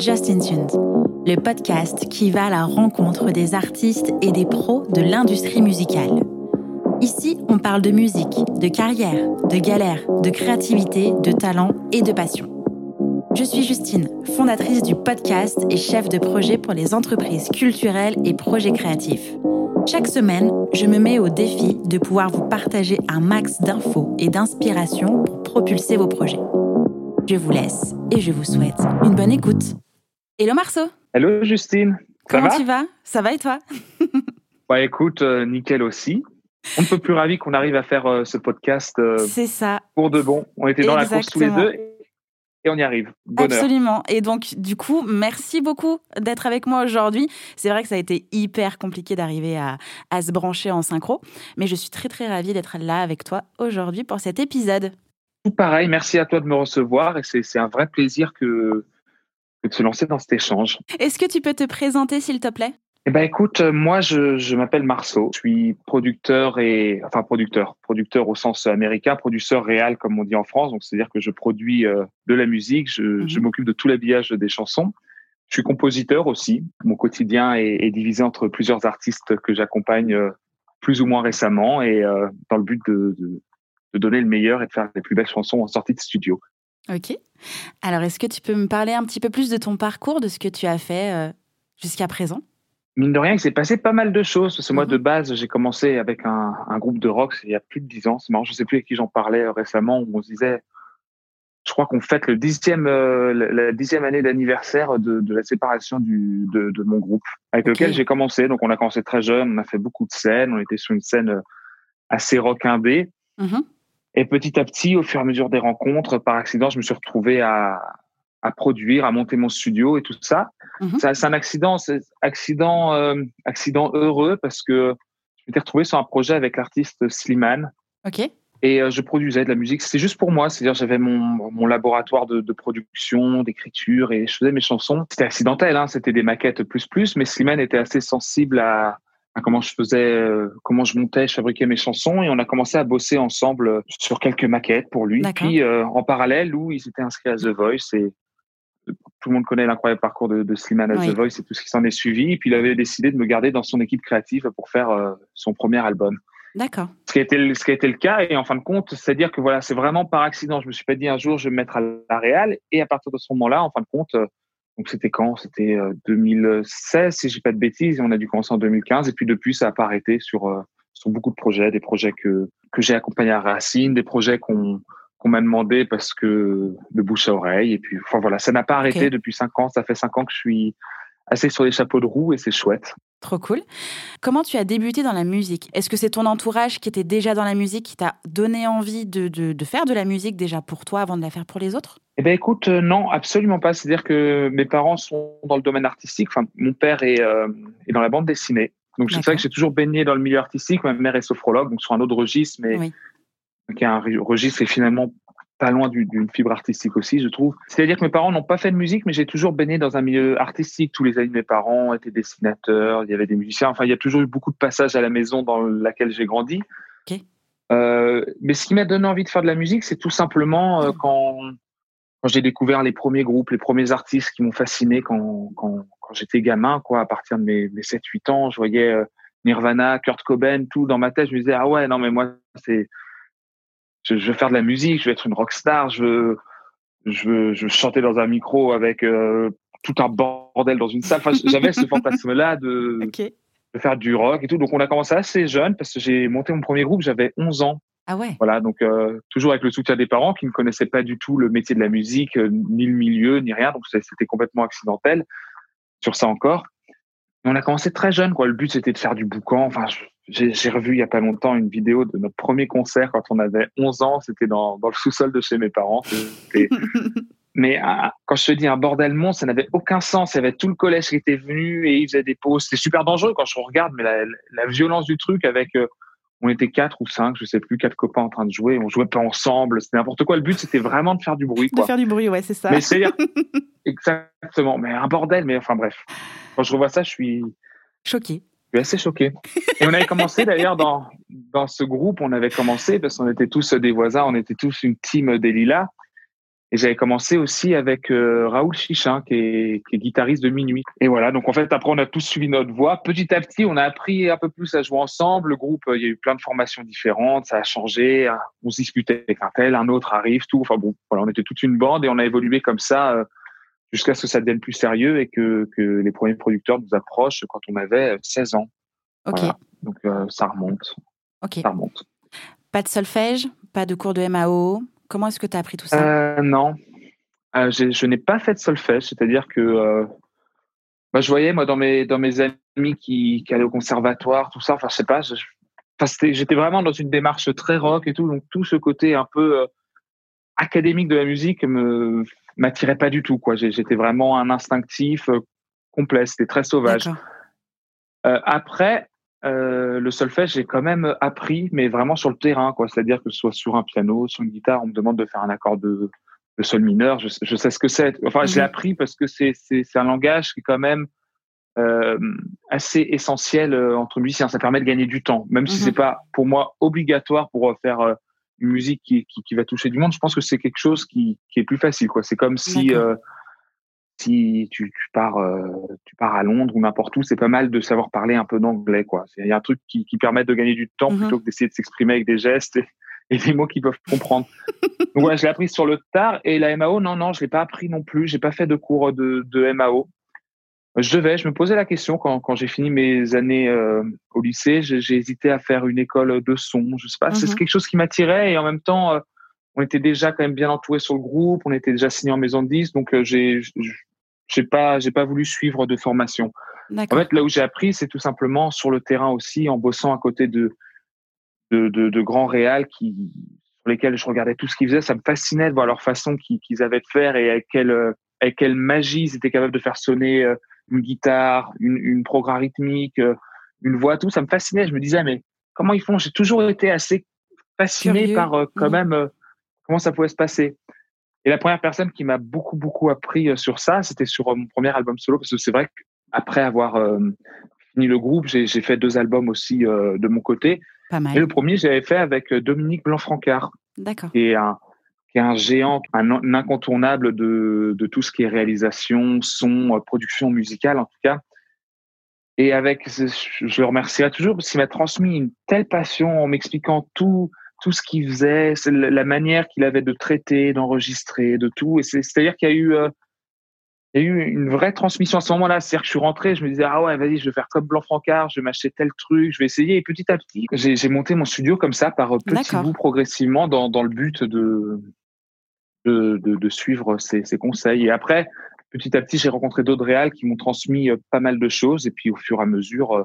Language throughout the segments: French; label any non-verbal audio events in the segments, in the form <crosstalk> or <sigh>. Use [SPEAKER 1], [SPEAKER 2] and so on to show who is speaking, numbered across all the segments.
[SPEAKER 1] Justin Tunes, le podcast qui va à la rencontre des artistes et des pros de l'industrie musicale. Ici, on parle de musique, de carrière, de galère, de créativité, de talent et de passion. Je suis Justine, fondatrice du podcast et chef de projet pour les entreprises culturelles et projets créatifs. Chaque semaine, je me mets au défi de pouvoir vous partager un max d'infos et d'inspiration pour propulser vos projets. Je vous laisse et je vous souhaite une bonne écoute. Hello Marceau
[SPEAKER 2] Hello Justine
[SPEAKER 1] Comment tu vas? Ça va et toi? <laughs>
[SPEAKER 2] Bah écoute, euh, nickel aussi. On ne peut plus ravi qu'on arrive à faire euh, ce podcast euh,
[SPEAKER 1] C'est ça.
[SPEAKER 2] pour de bon. On était dans la course tous les deux et on y arrive. Bonheur.
[SPEAKER 1] Absolument. Et donc, du coup, merci beaucoup d'être avec moi aujourd'hui. C'est vrai que ça a été hyper compliqué d'arriver à, à se brancher en synchro, mais je suis très très ravie d'être là avec toi aujourd'hui pour cet épisode.
[SPEAKER 2] Tout pareil, merci à toi de me recevoir et c'est un vrai plaisir que, que de se lancer dans cet échange.
[SPEAKER 1] Est-ce que tu peux te présenter, s'il te plaît?
[SPEAKER 2] Eh ben écoute, euh, moi je, je m'appelle Marceau, je suis producteur et enfin producteur, producteur au sens américain, producteur réel comme on dit en France, donc c'est-à-dire que je produis euh, de la musique, je,
[SPEAKER 1] Mhm.
[SPEAKER 2] je m'occupe de tout l'habillage des chansons. Je suis compositeur aussi. Mon quotidien est, est divisé entre plusieurs artistes que j'accompagne euh, plus ou moins récemment et euh, dans le but de, de, de donner le meilleur et de faire les plus belles chansons en sortie de studio.
[SPEAKER 1] Ok. Alors, est-ce que tu peux me parler un petit peu plus de ton parcours, de ce que tu as fait euh, jusqu'à présent?
[SPEAKER 2] Mine de rien, il s'est passé pas mal de choses. Parce que moi,
[SPEAKER 1] Mhm.
[SPEAKER 2] de base, j'ai commencé avec un, un groupe de rock il y a plus de dix ans. C'est marrant, je sais plus avec qui j'en parlais euh, récemment, où on se disait, je crois qu'on fête le dixième, euh, la dixième année d'anniversaire de, de la séparation du, de, de mon groupe, avec lequel j'ai commencé. Donc, on a commencé très jeune, on a fait beaucoup de scènes, on était sur une scène euh, assez rock indé.
[SPEAKER 1] Mhm.
[SPEAKER 2] Et petit à petit, au fur et à mesure des rencontres, par accident, je me suis retrouvé à, à produire, à monter mon studio et tout ça.
[SPEAKER 1] Mhm.
[SPEAKER 2] Ça, C'est un accident, c'est accident, euh, accident heureux parce que je m'étais retrouvé sur un projet avec l'artiste Slimane
[SPEAKER 1] Ok.
[SPEAKER 2] et euh, je produisais de la musique. C'était juste pour moi, c'est-à-dire j'avais mon, mon laboratoire de, de production, d'écriture et je faisais mes chansons. C'était accidentel, hein, c'était des maquettes plus plus, mais Slimane était assez sensible à, à comment je faisais, euh, comment je montais, je fabriquais mes chansons et on a commencé à bosser ensemble euh, sur quelques maquettes pour lui. Puis euh, en parallèle, Lou, il s'était inscrit à The Voice et tout le monde connaît l'incroyable parcours de, de Slimane à
[SPEAKER 1] Oui.
[SPEAKER 2] The Voice et tout ce qui s'en est suivi. Et puis il avait décidé de me garder dans son équipe créative pour faire euh, son premier album.
[SPEAKER 1] D'accord.
[SPEAKER 2] Ce qui a été le, ce qui a été le cas et en fin de compte, c'est-à-dire que voilà, c'est vraiment par accident. Je me suis pas dit un jour je vais me mettre à la réal et à partir de ce moment-là, en fin de compte, donc c'était quand? C'était euh, 2016 si j'ai pas de bêtises. Et on a dû commencer en 2015 et puis depuis ça a pas arrêté sur euh, sur beaucoup de projets, des projets que que j'ai accompagnés à Racine, des projets qu'on qu'on m'a demandé parce que de bouche à oreille et puis enfin voilà, ça n'a pas arrêté depuis cinq ans. Ça fait cinq ans que je suis assez sur les chapeaux de roue et c'est chouette.
[SPEAKER 1] Trop cool. Comment tu as débuté dans la musique? Est-ce que c'est ton entourage qui était déjà dans la musique qui t'a donné envie de, de- de faire de la musique déjà pour toi avant de la faire pour les autres?
[SPEAKER 2] Eh ben écoute, euh, non, absolument pas. C'est-à-dire que mes parents sont dans le domaine artistique. Enfin, mon père est, euh, est dans la bande dessinée. Donc c'est vrai que j'ai toujours baigné dans le milieu artistique. Ma mère est sophrologue, donc sur un autre registre, mais
[SPEAKER 1] Oui.
[SPEAKER 2] qui est un re- registre qui est finalement pas loin du- d'une fibre artistique aussi, je trouve. C'est-à-dire que mes parents n'ont pas fait de musique, mais j'ai toujours baigné dans un milieu artistique. Tous les amis de mes parents étaient dessinateurs, il y avait des musiciens. Enfin, il y a toujours eu beaucoup de passages à la maison dans laquelle j'ai grandi.
[SPEAKER 1] Ok.
[SPEAKER 2] Euh, mais ce qui m'a donné envie de faire de la musique, c'est tout simplement euh, quand, quand j'ai découvert les premiers groupes, les premiers artistes qui m'ont fasciné quand, quand, quand j'étais gamin, quoi, à partir de mes, mes 7-8 ans, je voyais euh, Nirvana, Kurt Cobain, tout dans ma tête. Je me disais, ah ouais, non, mais moi, c'est, je, je veux faire de la musique, je veux être une rockstar, je veux, je veux, je veux chanter dans un micro avec euh, tout un bordel dans une salle. Enfin, j'avais ce <laughs> fantasme-là de, faire du rock et tout. Donc, on a commencé assez jeune parce que j'ai monté mon premier groupe, j'avais 11 ans.
[SPEAKER 1] Ah ouais
[SPEAKER 2] Voilà, donc euh, toujours avec le soutien des parents qui ne connaissaient pas du tout le métier de la musique, euh, ni le milieu, ni rien. Donc c'était complètement accidentel sur ça encore. On a commencé très jeune, quoi. Le but c'était de faire du boucan. Enfin, j'ai revu il y a pas longtemps une vidéo de notre premier concert quand on avait 11 ans. C'était dans, dans le sous-sol de chez mes parents. <laughs> Mais ah, quand je te dis un bordel monstre, ça n'avait aucun sens. Il y avait tout le collège qui était venu et ils faisaient des pauses. C'était super dangereux quand je regarde, mais la, la violence du truc avec, euh, on était quatre ou cinq, je sais plus, quatre copains en train de jouer. On jouait pas ensemble. C'était n'importe quoi. Le but, c'était vraiment de faire du bruit,
[SPEAKER 1] De
[SPEAKER 2] quoi.
[SPEAKER 1] faire du bruit, ouais, c'est ça.
[SPEAKER 2] Mais c'est <laughs> exactement. Mais un bordel. Mais enfin bref. Quand je revois ça, je suis,
[SPEAKER 1] Choqué.
[SPEAKER 2] je suis assez choqué. Et on avait commencé d'ailleurs dans dans ce groupe. On avait commencé parce qu'on était tous des voisins. On était tous une team des Lilas. Et j'avais commencé aussi avec euh, Raoul Chichin, qui est, qui est, guitariste de Minuit. Et voilà, donc en fait, après, on a tous suivi notre voix. Petit à petit, on a appris un peu plus à jouer ensemble. Le groupe, il y a eu plein de formations différentes, ça a changé. On se disputait avec un tel, un autre arrive, tout. Enfin bon, voilà, on était toute une bande et on a évolué comme ça euh, jusqu'à ce que ça devienne plus sérieux et que, que les premiers producteurs nous approchent quand on avait 16 ans.
[SPEAKER 1] Ok.
[SPEAKER 2] Donc euh, ça remonte.
[SPEAKER 1] Ok.
[SPEAKER 2] Ça remonte.
[SPEAKER 1] Pas de solfège, pas de cours de MAO. Comment est-ce que tu as appris tout ça?
[SPEAKER 2] Euh, Non, euh, je n'ai pas fait de solfège, c'est-à-dire que euh, bah, je voyais moi dans mes dans mes amis qui, qui allaient au conservatoire, tout ça. Enfin, je sais pas. j'étais vraiment dans une démarche très rock et tout, donc tout ce côté un peu académique de la musique me m'attirait pas du tout. Quoi, j'étais vraiment un instinctif complet. C'était très sauvage. après, euh, le solfège, j'ai quand même appris, mais vraiment sur le terrain, quoi. C'est-à-dire que ce soit sur un piano, sur une guitare, on me demande de faire un accord de, de sol mineur. Je, je, sais ce que c'est. Enfin, je l'ai mhm. appris parce que c'est un langage qui est quand même euh, assez essentiel euh, entre musiciens. Ça permet de gagner du temps, même si c'est mhm. pas pour moi obligatoire pour faire une musique qui, qui, qui, va toucher du monde. Je pense que c'est quelque chose qui, qui est plus facile, quoi. C'est comme si euh, si tu, tu pars, euh, tu pars à Londres ou n'importe où, c'est pas mal de savoir parler un peu d'anglais, quoi. Il y a un truc qui, qui permet de gagner du temps mhm. plutôt que d'essayer de s'exprimer avec des gestes et, et, des mots qu'ils peuvent comprendre. <laughs> Donc voilà, je l'ai appris sur le tard et la MAO, non, non, je l'ai pas appris non plus. J'ai pas fait de cours de, de MAO. Je devais, je me posais la question quand, quand j'ai fini mes années euh, au lycée, j'ai hésité à faire une école de son. Je sais pas, c'est mhm. quelque chose qui m'attirait et en même temps, euh, on était déjà quand même bien entouré sur le groupe, on était déjà signé en maison de 10, donc j'ai j'ai pas j'ai pas voulu suivre de formation. En fait, là où j'ai appris, c'est tout simplement sur le terrain aussi, en bossant à côté de de, de, de grands réals qui sur lesquels je regardais tout ce qu'ils faisaient. Ça me fascinait de voir leur façon qu'ils avaient de faire et avec quelle avec quelle magie ils étaient capables de faire sonner euh, une guitare, une, une programme rythmique, euh, une voix, tout. Ça me fascinait. Je me disais mais comment ils font? J'ai toujours été assez fasciné par euh, quand même comment ça pouvait se passer. Et la première personne qui m'a beaucoup, beaucoup appris euh, sur ça, c'était sur euh, mon premier album solo, parce que c'est vrai qu'après avoir euh, fini le groupe, j'ai fait deux albums aussi de mon côté.
[SPEAKER 1] Pas mal.
[SPEAKER 2] Et le premier, j'avais fait avec Dominique Blanc-Francard.
[SPEAKER 1] D'accord.
[SPEAKER 2] Qui est un, qui est un géant, un, incontournable de, de tout ce qui est réalisation, son, production musicale en tout cas. Et avec, je le remercierai toujours parce qu'il m'a transmis une telle passion en m'expliquant tout, tout ce qu'il faisait, c'est la manière qu'il avait de traiter, d'enregistrer, de tout. Et c'est-à-dire qu'il y a eu, euh, il y a eu une vraie transmission à ce moment-là. C'est-à-dire que je suis rentré, je me disais ah ouais, vas-y, je vais faire comme Blanc Francard, je vais m'acheter tel truc, je vais essayer. Et petit à petit, j'ai monté mon studio comme ça par petits bouts progressivement dans, dans le but de de, de, de suivre ses, ses, conseils. Et après, petit à petit, j'ai rencontré d'autres réals qui m'ont transmis euh, pas mal de choses. Et puis au fur et à mesure, euh,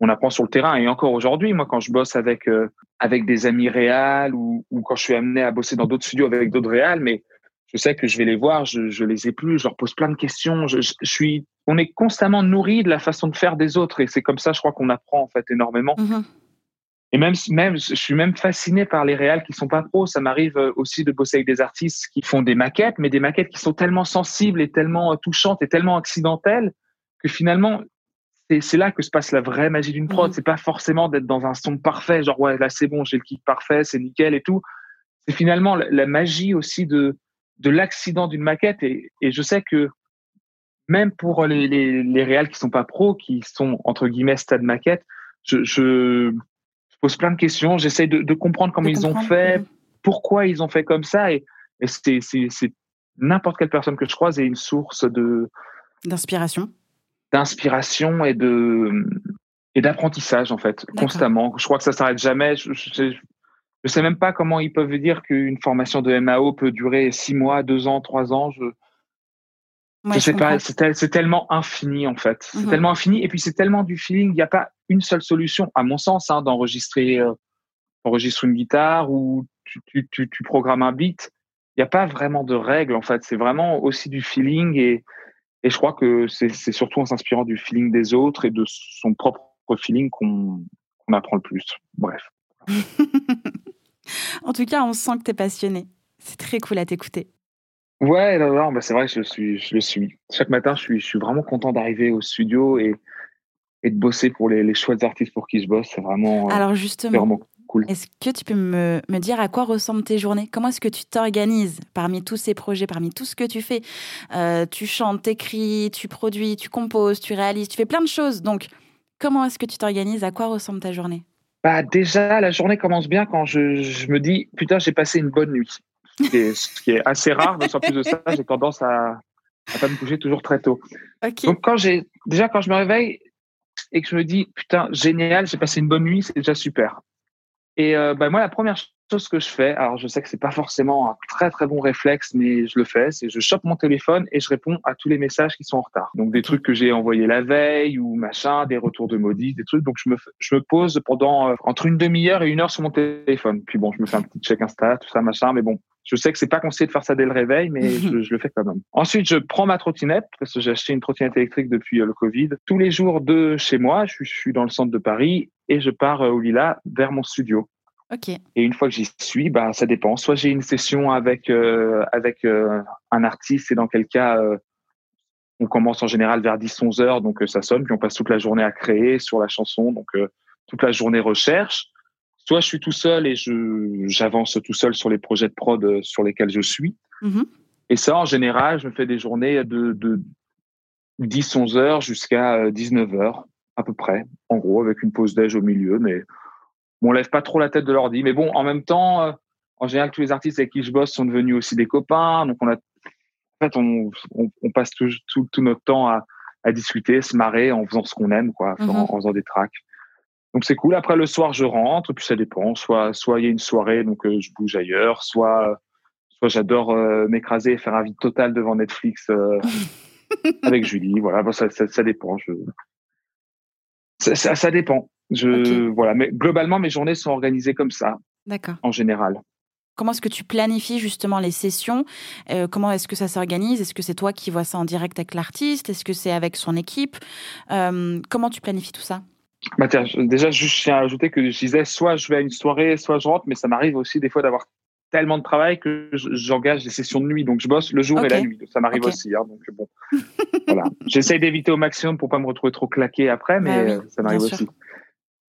[SPEAKER 2] on apprend sur le terrain. Et encore aujourd'hui, moi, quand je bosse avec euh, avec des amis réals ou, ou, quand je suis amené à bosser dans d'autres studios avec d'autres réals, mais je sais que je vais les voir, je, je les ai plus, je leur pose plein de questions. Je, je, suis, on est constamment nourri de la façon de faire des autres, et c'est comme ça, je crois qu'on apprend en fait énormément. Mm-hmm. Et même, même, je suis même fasciné par les réals qui sont pas pros. Ça m'arrive euh, aussi de bosser avec des artistes qui font des maquettes, mais des maquettes qui sont tellement sensibles et tellement touchantes et tellement accidentelles que finalement, c'est là que se passe la vraie magie d'une prod. Mmh. C'est pas forcément d'être dans un son parfait, genre ouais là c'est bon, j'ai le kick parfait, c'est nickel et tout. C'est finalement la, magie aussi de de l'accident d'une maquette et, et, je sais que même pour les, les, les réals qui sont pas pros, qui sont entre guillemets stade maquette, je, je, je pose plein de questions, j'essaie de, de, comprendre comment ils ont fait, pourquoi ils ont fait comme ça et, et c'est n'importe quelle personne que je croise est une source de
[SPEAKER 1] d'inspiration
[SPEAKER 2] d'inspiration et de et d'apprentissage en fait constamment. Je crois que ça s'arrête jamais. Je, je, sais même pas comment ils peuvent dire qu'une formation de MAO peut durer six mois, deux ans, trois ans. Je je sais pas. C'est tellement infini en fait. C'est mhm. tellement infini et puis c'est tellement du feeling. Il n'y a pas une seule solution, à mon sens, hein, d'enregistrer euh, enregistrer une guitare ou tu, tu, tu, tu programmes un beat. Il n'y a pas vraiment de règles en fait. C'est vraiment aussi du feeling et et je crois que c'est surtout en s'inspirant du feeling des autres et de son propre feeling qu'on apprend le plus. Bref. <laughs>
[SPEAKER 1] en tout cas, on sent que tu es passionné. C'est très cool à t'écouter.
[SPEAKER 2] Ouais, non, non, bah c'est vrai je, suis, je le suis. Chaque matin, je suis, je suis vraiment content d'arriver au studio et, et de bosser pour les, les chouettes artistes pour qui je bosse. C'est vraiment.
[SPEAKER 1] Euh, Alors justement,
[SPEAKER 2] cool.
[SPEAKER 1] Est-ce que tu peux me, me, dire à quoi ressemblent tes journées? Comment est-ce que tu t'organises parmi tous ces projets, parmi tout ce que tu fais? Euh, Tu chantes, t'écris, tu produis, tu composes, tu réalises, tu fais plein de choses. Donc, comment est-ce que tu t'organises? À quoi ressemble ta journée?
[SPEAKER 2] Bah, Déjà, la journée commence bien quand je, je me dis, putain, j'ai passé une bonne nuit. Ce qui est, ce qui est assez rare, mais sans plus de ça, j'ai tendance à, à pas me coucher toujours très tôt. Donc quand j'ai déjà quand je me réveille et que je me dis putain génial, j'ai passé une bonne nuit, c'est déjà super. Et euh, bah, moi la première chose que je fais, alors je sais que c'est pas forcément un très très bon réflexe, mais je le fais, c'est je chope mon téléphone et je réponds à tous les messages qui sont en retard. Donc des trucs que j'ai envoyés la veille ou machin, des retours de maudits, des trucs. Donc je me je me pose pendant euh, entre une demi-heure et une heure sur mon téléphone. Puis bon, je me fais un petit check Insta, tout ça machin, mais bon, je sais que c'est pas conseillé de faire ça dès le réveil, mais <laughs> je, je, le fais quand même. Ensuite, je prends ma trottinette parce que j'ai acheté une trottinette électrique depuis euh, le Covid. Tous les jours de chez moi, je je suis dans le centre de Paris et je pars euh, au Lila vers mon studio.
[SPEAKER 1] Ok.
[SPEAKER 2] Et une fois que j'y suis, bah ça dépend. Soit j'ai une session avec euh, avec euh, un artiste et dans quel cas euh, on commence en général vers 10-11 heures, donc ça sonne, puis on passe toute la journée à créer sur la chanson, donc toute la journée recherche soit je suis tout seul et j'avance tout seul sur les projets de prod sur lesquels je suis.
[SPEAKER 1] Mm-hmm.
[SPEAKER 2] Et ça, en général, je me fais des journées de, de 10-11 heures jusqu'à 19 euh, heures à peu près, en gros, avec une pause déj au milieu. Mais bon, on lève pas trop la tête de l'ordi. Mais bon, en même temps, euh, en général, tous les artistes avec qui je bosse sont devenus aussi des copains. Donc, on a, en fait, on, on, on passe tout, tout, tout, notre temps à, à discuter, se marrer en faisant ce qu'on aime, quoi, mm-hmm. en, en faisant des tracks. Donc c'est cool. Après le soir, je rentre, puis ça dépend. Soit soit il y a une soirée, donc euh, je bouge ailleurs. Soit soit j'adore euh, m'écraser et faire un vide total devant Netflix <laughs> avec Julie. Voilà, bon, ça, ça, ça, dépend. Je... Ça, ça, ça dépend. Je okay. voilà, mais globalement mes journées sont organisées comme ça.
[SPEAKER 1] D'accord.
[SPEAKER 2] En général.
[SPEAKER 1] Comment est-ce que tu planifies justement les sessions? Euh, Comment est-ce que ça s'organise? Est-ce que c'est toi qui vois ça en direct avec l'artiste? Est-ce que c'est avec son équipe? Euh, Comment tu planifies tout ça?
[SPEAKER 2] Bah tiens, déjà, je tiens à ajouter que je disais soit je vais à une soirée, soit je rentre, mais ça m'arrive aussi des fois d'avoir tellement de travail que j'engage des sessions de nuit. Donc, je bosse le jour okay. et la nuit. Ça m'arrive okay. aussi. Hein, donc, bon, <laughs> voilà. J'essaye d'éviter au maximum pour pas me retrouver trop claqué après, mais ah oui, ça m'arrive aussi. Sûr.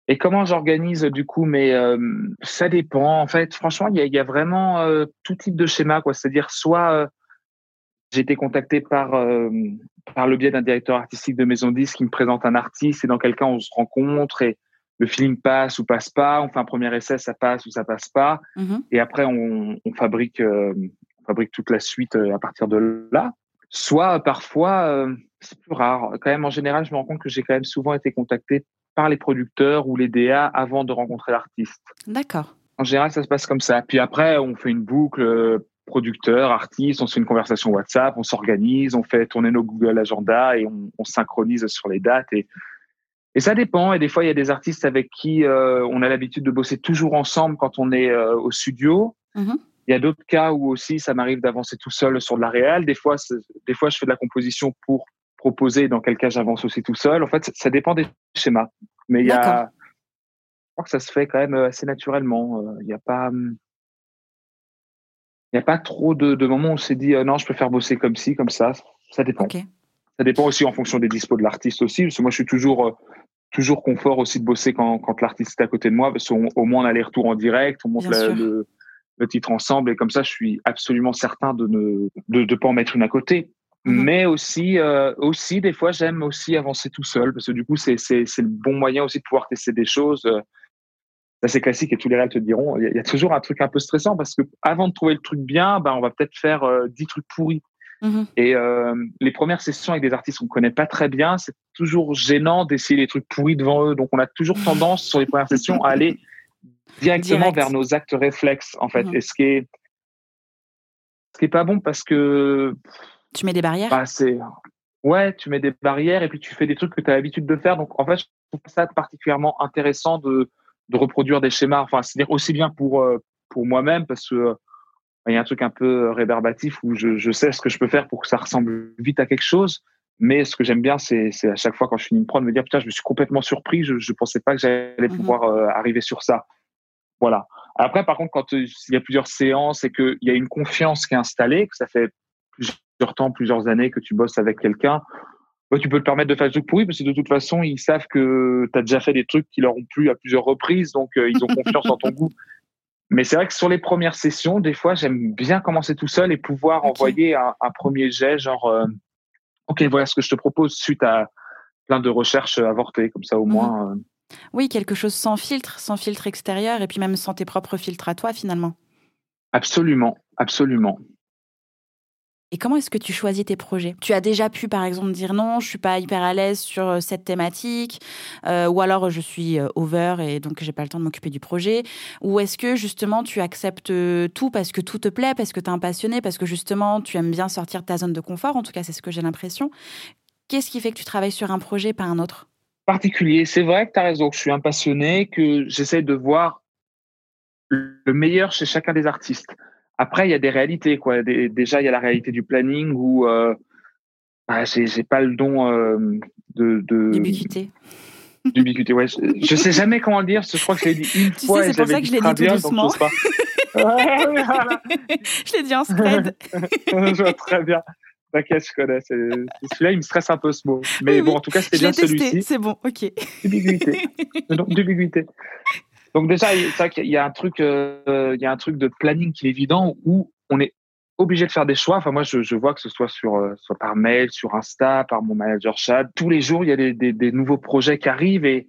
[SPEAKER 2] Et comment j'organise du coup Mais euh, ça dépend. En fait, franchement, il y a, y a, vraiment euh, tout type de schéma. quoi. C'est-à-dire, soit euh, j'ai été contacté par euh, par le biais d'un directeur artistique de maison 10 qui me présente un artiste et dans quel cas on se rencontre et le feeling passe ou passe pas, on fait un premier essai, ça passe ou ça passe pas,
[SPEAKER 1] mm -hmm.
[SPEAKER 2] et après on, on fabrique euh, on fabrique toute la suite euh, à partir de là. Soit parfois euh, c'est plus rare. Quand même en général, je me rends compte que j'ai quand même souvent été contacté par les producteurs ou les DA avant de rencontrer l'artiste.
[SPEAKER 1] D'accord.
[SPEAKER 2] En général, ça se passe comme ça. Puis après, on fait une boucle producteurs, artistes, on se fait une conversation WhatsApp, on s'organise, on fait tourner nos Google Agenda et on, on, synchronise sur les dates. Et, et ça dépend. Et des fois, il y a des artistes avec qui euh, on a l'habitude de bosser toujours ensemble quand on est euh, au studio.
[SPEAKER 1] Mm -hmm.
[SPEAKER 2] Il y a d'autres cas où aussi ça m'arrive d'avancer tout seul sur de la réal. Des fois, des fois, je fais de la composition pour proposer. Dans quel cas, j'avance aussi tout seul. En fait, ça dépend des schémas. Mais il y a, je crois que ça se fait quand même assez naturellement. Il n'y a pas. Hum, il n'y a pas trop de, de, moments où on s'est dit euh, non, je peux faire bosser comme ci, comme ça. Ça dépend.
[SPEAKER 1] Okay.
[SPEAKER 2] Ça dépend aussi en fonction des dispos de l'artiste aussi. Parce que moi, je suis toujours, euh, toujours confort aussi de bosser quand, quand l'artiste est à côté de moi. Parce qu'au moins, on a les retours en direct, on monte la, le, le, titre ensemble. Et comme ça, je suis absolument certain de ne de, de pas en mettre une à côté. Mm -hmm. Mais aussi, euh, aussi, des fois, j'aime aussi avancer tout seul. Parce que du coup, c'est le bon moyen aussi de pouvoir tester des choses. Euh, c'est classique et tous les réels te diront, il y, a toujours un truc un peu stressant parce que avant de trouver le truc bien, ben, on va peut-être faire euh, 10 trucs pourris.
[SPEAKER 1] -hmm.
[SPEAKER 2] Et euh, les premières sessions avec des artistes qu'on connaît pas très bien, c'est toujours gênant d'essayer les trucs pourris devant eux. Donc on a toujours <laughs> tendance sur les premières sessions à aller directement Direct. vers nos actes réflexes en fait. -hmm. Et ce qui est ce qui est pas bon parce que
[SPEAKER 1] tu mets des barrières?
[SPEAKER 2] Bah, c'est ouais, tu mets des barrières et puis tu fais des trucs que tu as l'habitude de faire. Donc en fait, je trouve ça particulièrement intéressant de de reproduire des schémas, enfin, c'est-à-dire aussi bien pour, euh, pour moi-même, parce que euh, il y a un truc un peu rébarbatif où je, je, sais ce que je peux faire pour que ça ressemble vite à quelque chose. Mais ce que j'aime bien, c'est à chaque fois quand je finis une prod, me dire putain, je me suis complètement surpris, je ne pensais pas que j'allais -hmm. pouvoir euh, arriver sur ça. Voilà. Après, par contre, quand il y a plusieurs séances et qu'il y a une confiance qui est installée, que ça fait plusieurs temps, plusieurs années que tu bosses avec quelqu'un, tu peux te permettre de faire des trucs pourris parce que de toute façon, ils savent que tu as déjà fait des trucs qui leur ont plu à plusieurs reprises, donc euh, ils ont <laughs> confiance en ton goût. Mais c'est vrai que sur les premières sessions, des fois, j'aime bien commencer tout seul et pouvoir envoyer un, premier jet, genre, euh, OK, voilà ce que je te propose suite à plein de recherches avortées, comme ça au mmh. moins. Euh.
[SPEAKER 1] Oui, quelque chose sans filtre, sans filtre extérieur, et puis même sans tes propres filtres à toi, finalement.
[SPEAKER 2] Absolument, absolument.
[SPEAKER 1] Et comment est-ce que tu choisis tes projets? Tu as déjà pu, par exemple, dire non, je suis pas hyper à l'aise sur euh, cette thématique, euh, ou alors je suis euh, over et donc j'ai pas le temps de m'occuper du projet, ou est-ce que justement tu acceptes tout parce que tout te plaît, parce que tu es un passionné, parce que justement tu aimes bien sortir de ta zone de confort, en tout cas c'est ce que j'ai l'impression. Qu'est-ce qui fait que tu travailles sur un projet, pas un autre?
[SPEAKER 2] Particulier, c'est vrai que tu as raison, je suis un passionné, que j'essaie de voir le meilleur chez chacun des artistes. Après, il y a des réalités. Quoi. déjà, il y a la réalité du planning où euh, bah, j'ai pas le don euh, de.
[SPEAKER 1] D'ubiquité.
[SPEAKER 2] D'ubiquité, ouais. Je, sais jamais comment le dire. Je crois que je l'ai dit une
[SPEAKER 1] tu
[SPEAKER 2] fois.
[SPEAKER 1] c'est pour ça que je l'ai dit tout doucement. <laughs> je l'ai dit en spread. <laughs>
[SPEAKER 2] je vois très bien. T'inquiète, je connais. Celui-là, il me stresse un peu ce mot. Mais bon, en tout cas, c'était bien celui-ci.
[SPEAKER 1] C'est bon, ok.
[SPEAKER 2] D'ubiquité. D'ubiquité. Donc déjà, qu'il y a un truc, euh, il y a un truc de planning qui est évident où on est obligé de faire des choix. Enfin, moi, je, je vois que ce soit sur, euh, soit par mail, sur Insta, par mon manager Chad. Tous les jours, il y a des, des, des nouveaux projets qui arrivent et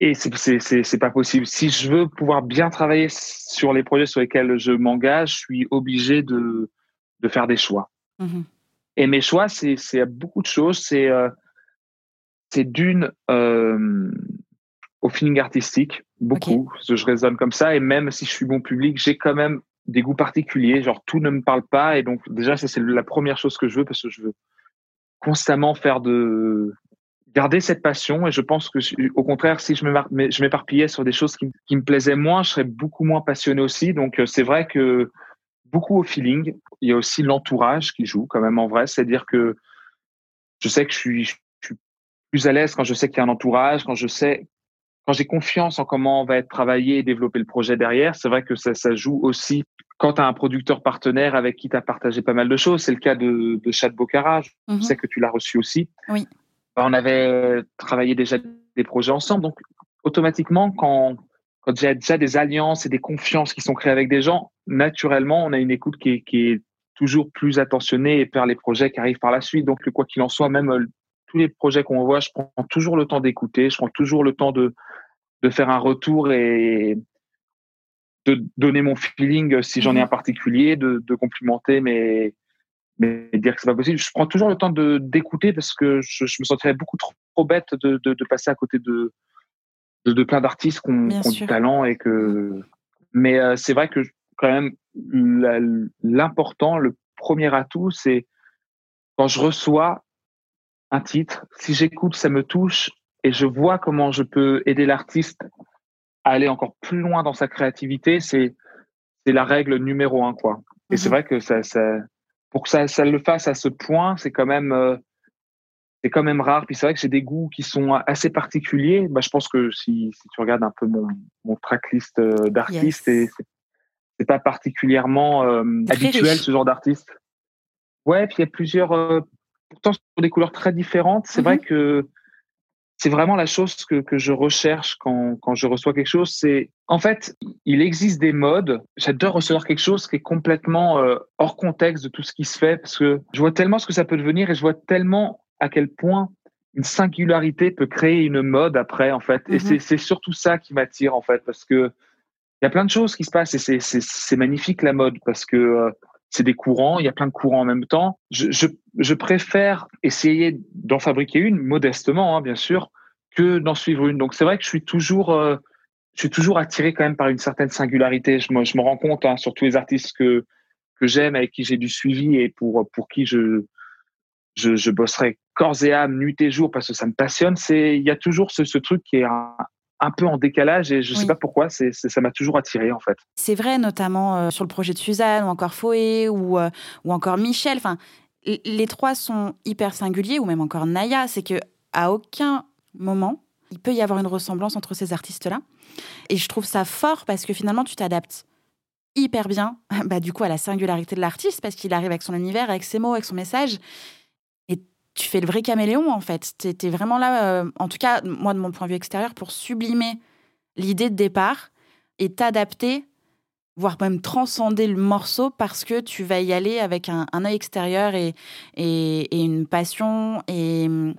[SPEAKER 2] et c'est c'est pas possible. Si je veux pouvoir bien travailler sur les projets sur lesquels je m'engage, je suis obligé de de faire des choix. Mmh et mes choix, c'est c'est beaucoup de choses. C'est euh, c'est d'une euh, au feeling artistique, beaucoup. Je raisonne comme ça. Et même si je suis bon public, j'ai quand même des goûts particuliers. Genre, tout ne me parle pas. Et donc, déjà, ça, c'est la première chose que je veux parce que je veux constamment faire de, garder cette passion. Et je pense que, au contraire, si je m'éparpillais sur des choses qui, qui, me plaisaient moins, je serais beaucoup moins passionné aussi. Donc, euh, c'est vrai que beaucoup au feeling. Il y a aussi l'entourage qui joue quand même en vrai. C'est-à-dire que je sais que je suis, je suis plus à l'aise quand je sais qu'il y a un entourage, quand je sais quand j'ai confiance en comment on va être travaillé et développer le projet derrière, c'est vrai que ça, ça joue aussi quand tu as un producteur partenaire avec qui tu as partagé pas mal de choses. C'est le cas de, de Chad Bocara. Je mhm. sais que tu l'as reçu aussi.
[SPEAKER 1] Oui.
[SPEAKER 2] On avait travaillé déjà des projets ensemble. Donc, automatiquement, quand, quand a déjà des alliances et des confiances qui sont créées avec des gens, naturellement, on a une écoute qui est, qui est toujours plus attentionnée et vers les projets qui arrivent par la suite. Donc, quoi qu'il en soit, même euh, tous les projets qu'on voit, je prends toujours le temps d'écouter, je prends toujours le temps de, de faire un retour et de donner mon feeling si j'en ai mhm. un particulier, de, de complimenter, mais, mais dire que c'est pas possible. Je prends toujours le temps de d'écouter parce que je, me sentirais beaucoup trop, bête de, de, de, passer à côté de, de, plein d'artistes qui ont, du talent et que. Mais euh, c'est vrai que quand même l'important, le premier atout, c'est quand je reçois un titre, si j'écoute, ça me touche et je vois comment je peux aider l'artiste à aller encore plus loin dans sa créativité, c'est c'est la règle numéro un quoi. Et c'est mhm. vrai que ça, ça pour que ça, ça le fasse à ce point, c'est quand même euh, c'est quand même rare. Puis c'est vrai que j'ai des goûts qui sont assez particuliers. Bah, je pense que si, si tu regardes un peu mon, mon tracklist euh, d'artistes, yes. c'est pas particulièrement euh, habituel ce genre d'artiste. Ouais, puis il y a plusieurs, euh, pourtant sur des couleurs très différentes. C'est vrai mhm. que c'est vraiment la chose que, que je recherche quand, quand je reçois quelque chose. C'est en fait, il existe des modes. J'adore recevoir quelque chose qui est complètement euh, hors contexte de tout ce qui se fait parce que je vois tellement ce que ça peut devenir et je vois tellement à quel point une singularité peut créer une mode après en fait. Et mhm. c'est surtout ça qui m'attire en fait parce que il y a plein de choses qui se passent et c'est magnifique la mode parce que euh, c'est des courants, il y a plein de courants en même temps. Je, je, je préfère essayer d'en fabriquer une, modestement, hein, bien sûr, que d'en suivre une. Donc c'est vrai que je suis toujours, euh, je suis toujours attiré quand même par une certaine singularité. Je, me, je me rends compte hein, sur tous les artistes que que j'aime, avec qui j'ai du suivi et pour pour qui je je, je bosserai corps et âme, nuit et jour parce que ça me passionne. C'est il y a toujours ce, ce truc qui est un, un peu en décalage et je ne sais pas pourquoi, c'est, ça m'a toujours attiré en fait.
[SPEAKER 1] C'est vrai, notamment euh, sur le projet de Suzanne ou encore Foé ou, euh, ou encore Michel. Enfin, les trois sont hyper singuliers ou même encore Naya. C'est que à aucun moment il peut y avoir une ressemblance entre ces artistes-là. Et je trouve ça fort parce que finalement tu t'adaptes hyper bien, <laughs> bah, du coup à la singularité de l'artiste parce qu'il arrive avec son univers, avec ses mots, avec son message tu fais le vrai caméléon en fait. Tu es, vraiment là, euh, en tout cas, moi de mon point de vue extérieur, pour sublimer l'idée de départ et t'adapter, voire même transcender le morceau parce que tu vas y aller avec un, œil extérieur et, et, une passion et hum,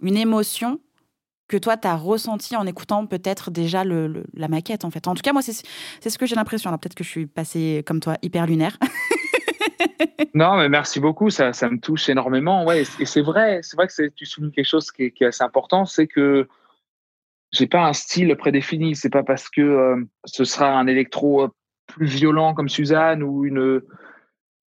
[SPEAKER 1] une émotion que toi, tu as ressenti en écoutant peut-être déjà le, la maquette, en fait. En tout cas, moi, c'est ce que j'ai l'impression. Alors, peut-être que je suis passée, comme toi, hyper lunaire. <laughs>
[SPEAKER 2] non, mais merci beaucoup. Ça, ça me touche énormément. Ouais, et c'est vrai, vrai que tu soulignes quelque chose qui est, qui est assez important, c'est que j'ai pas un style prédéfini. C'est pas parce que euh, ce sera un électro plus violent comme Suzanne ou une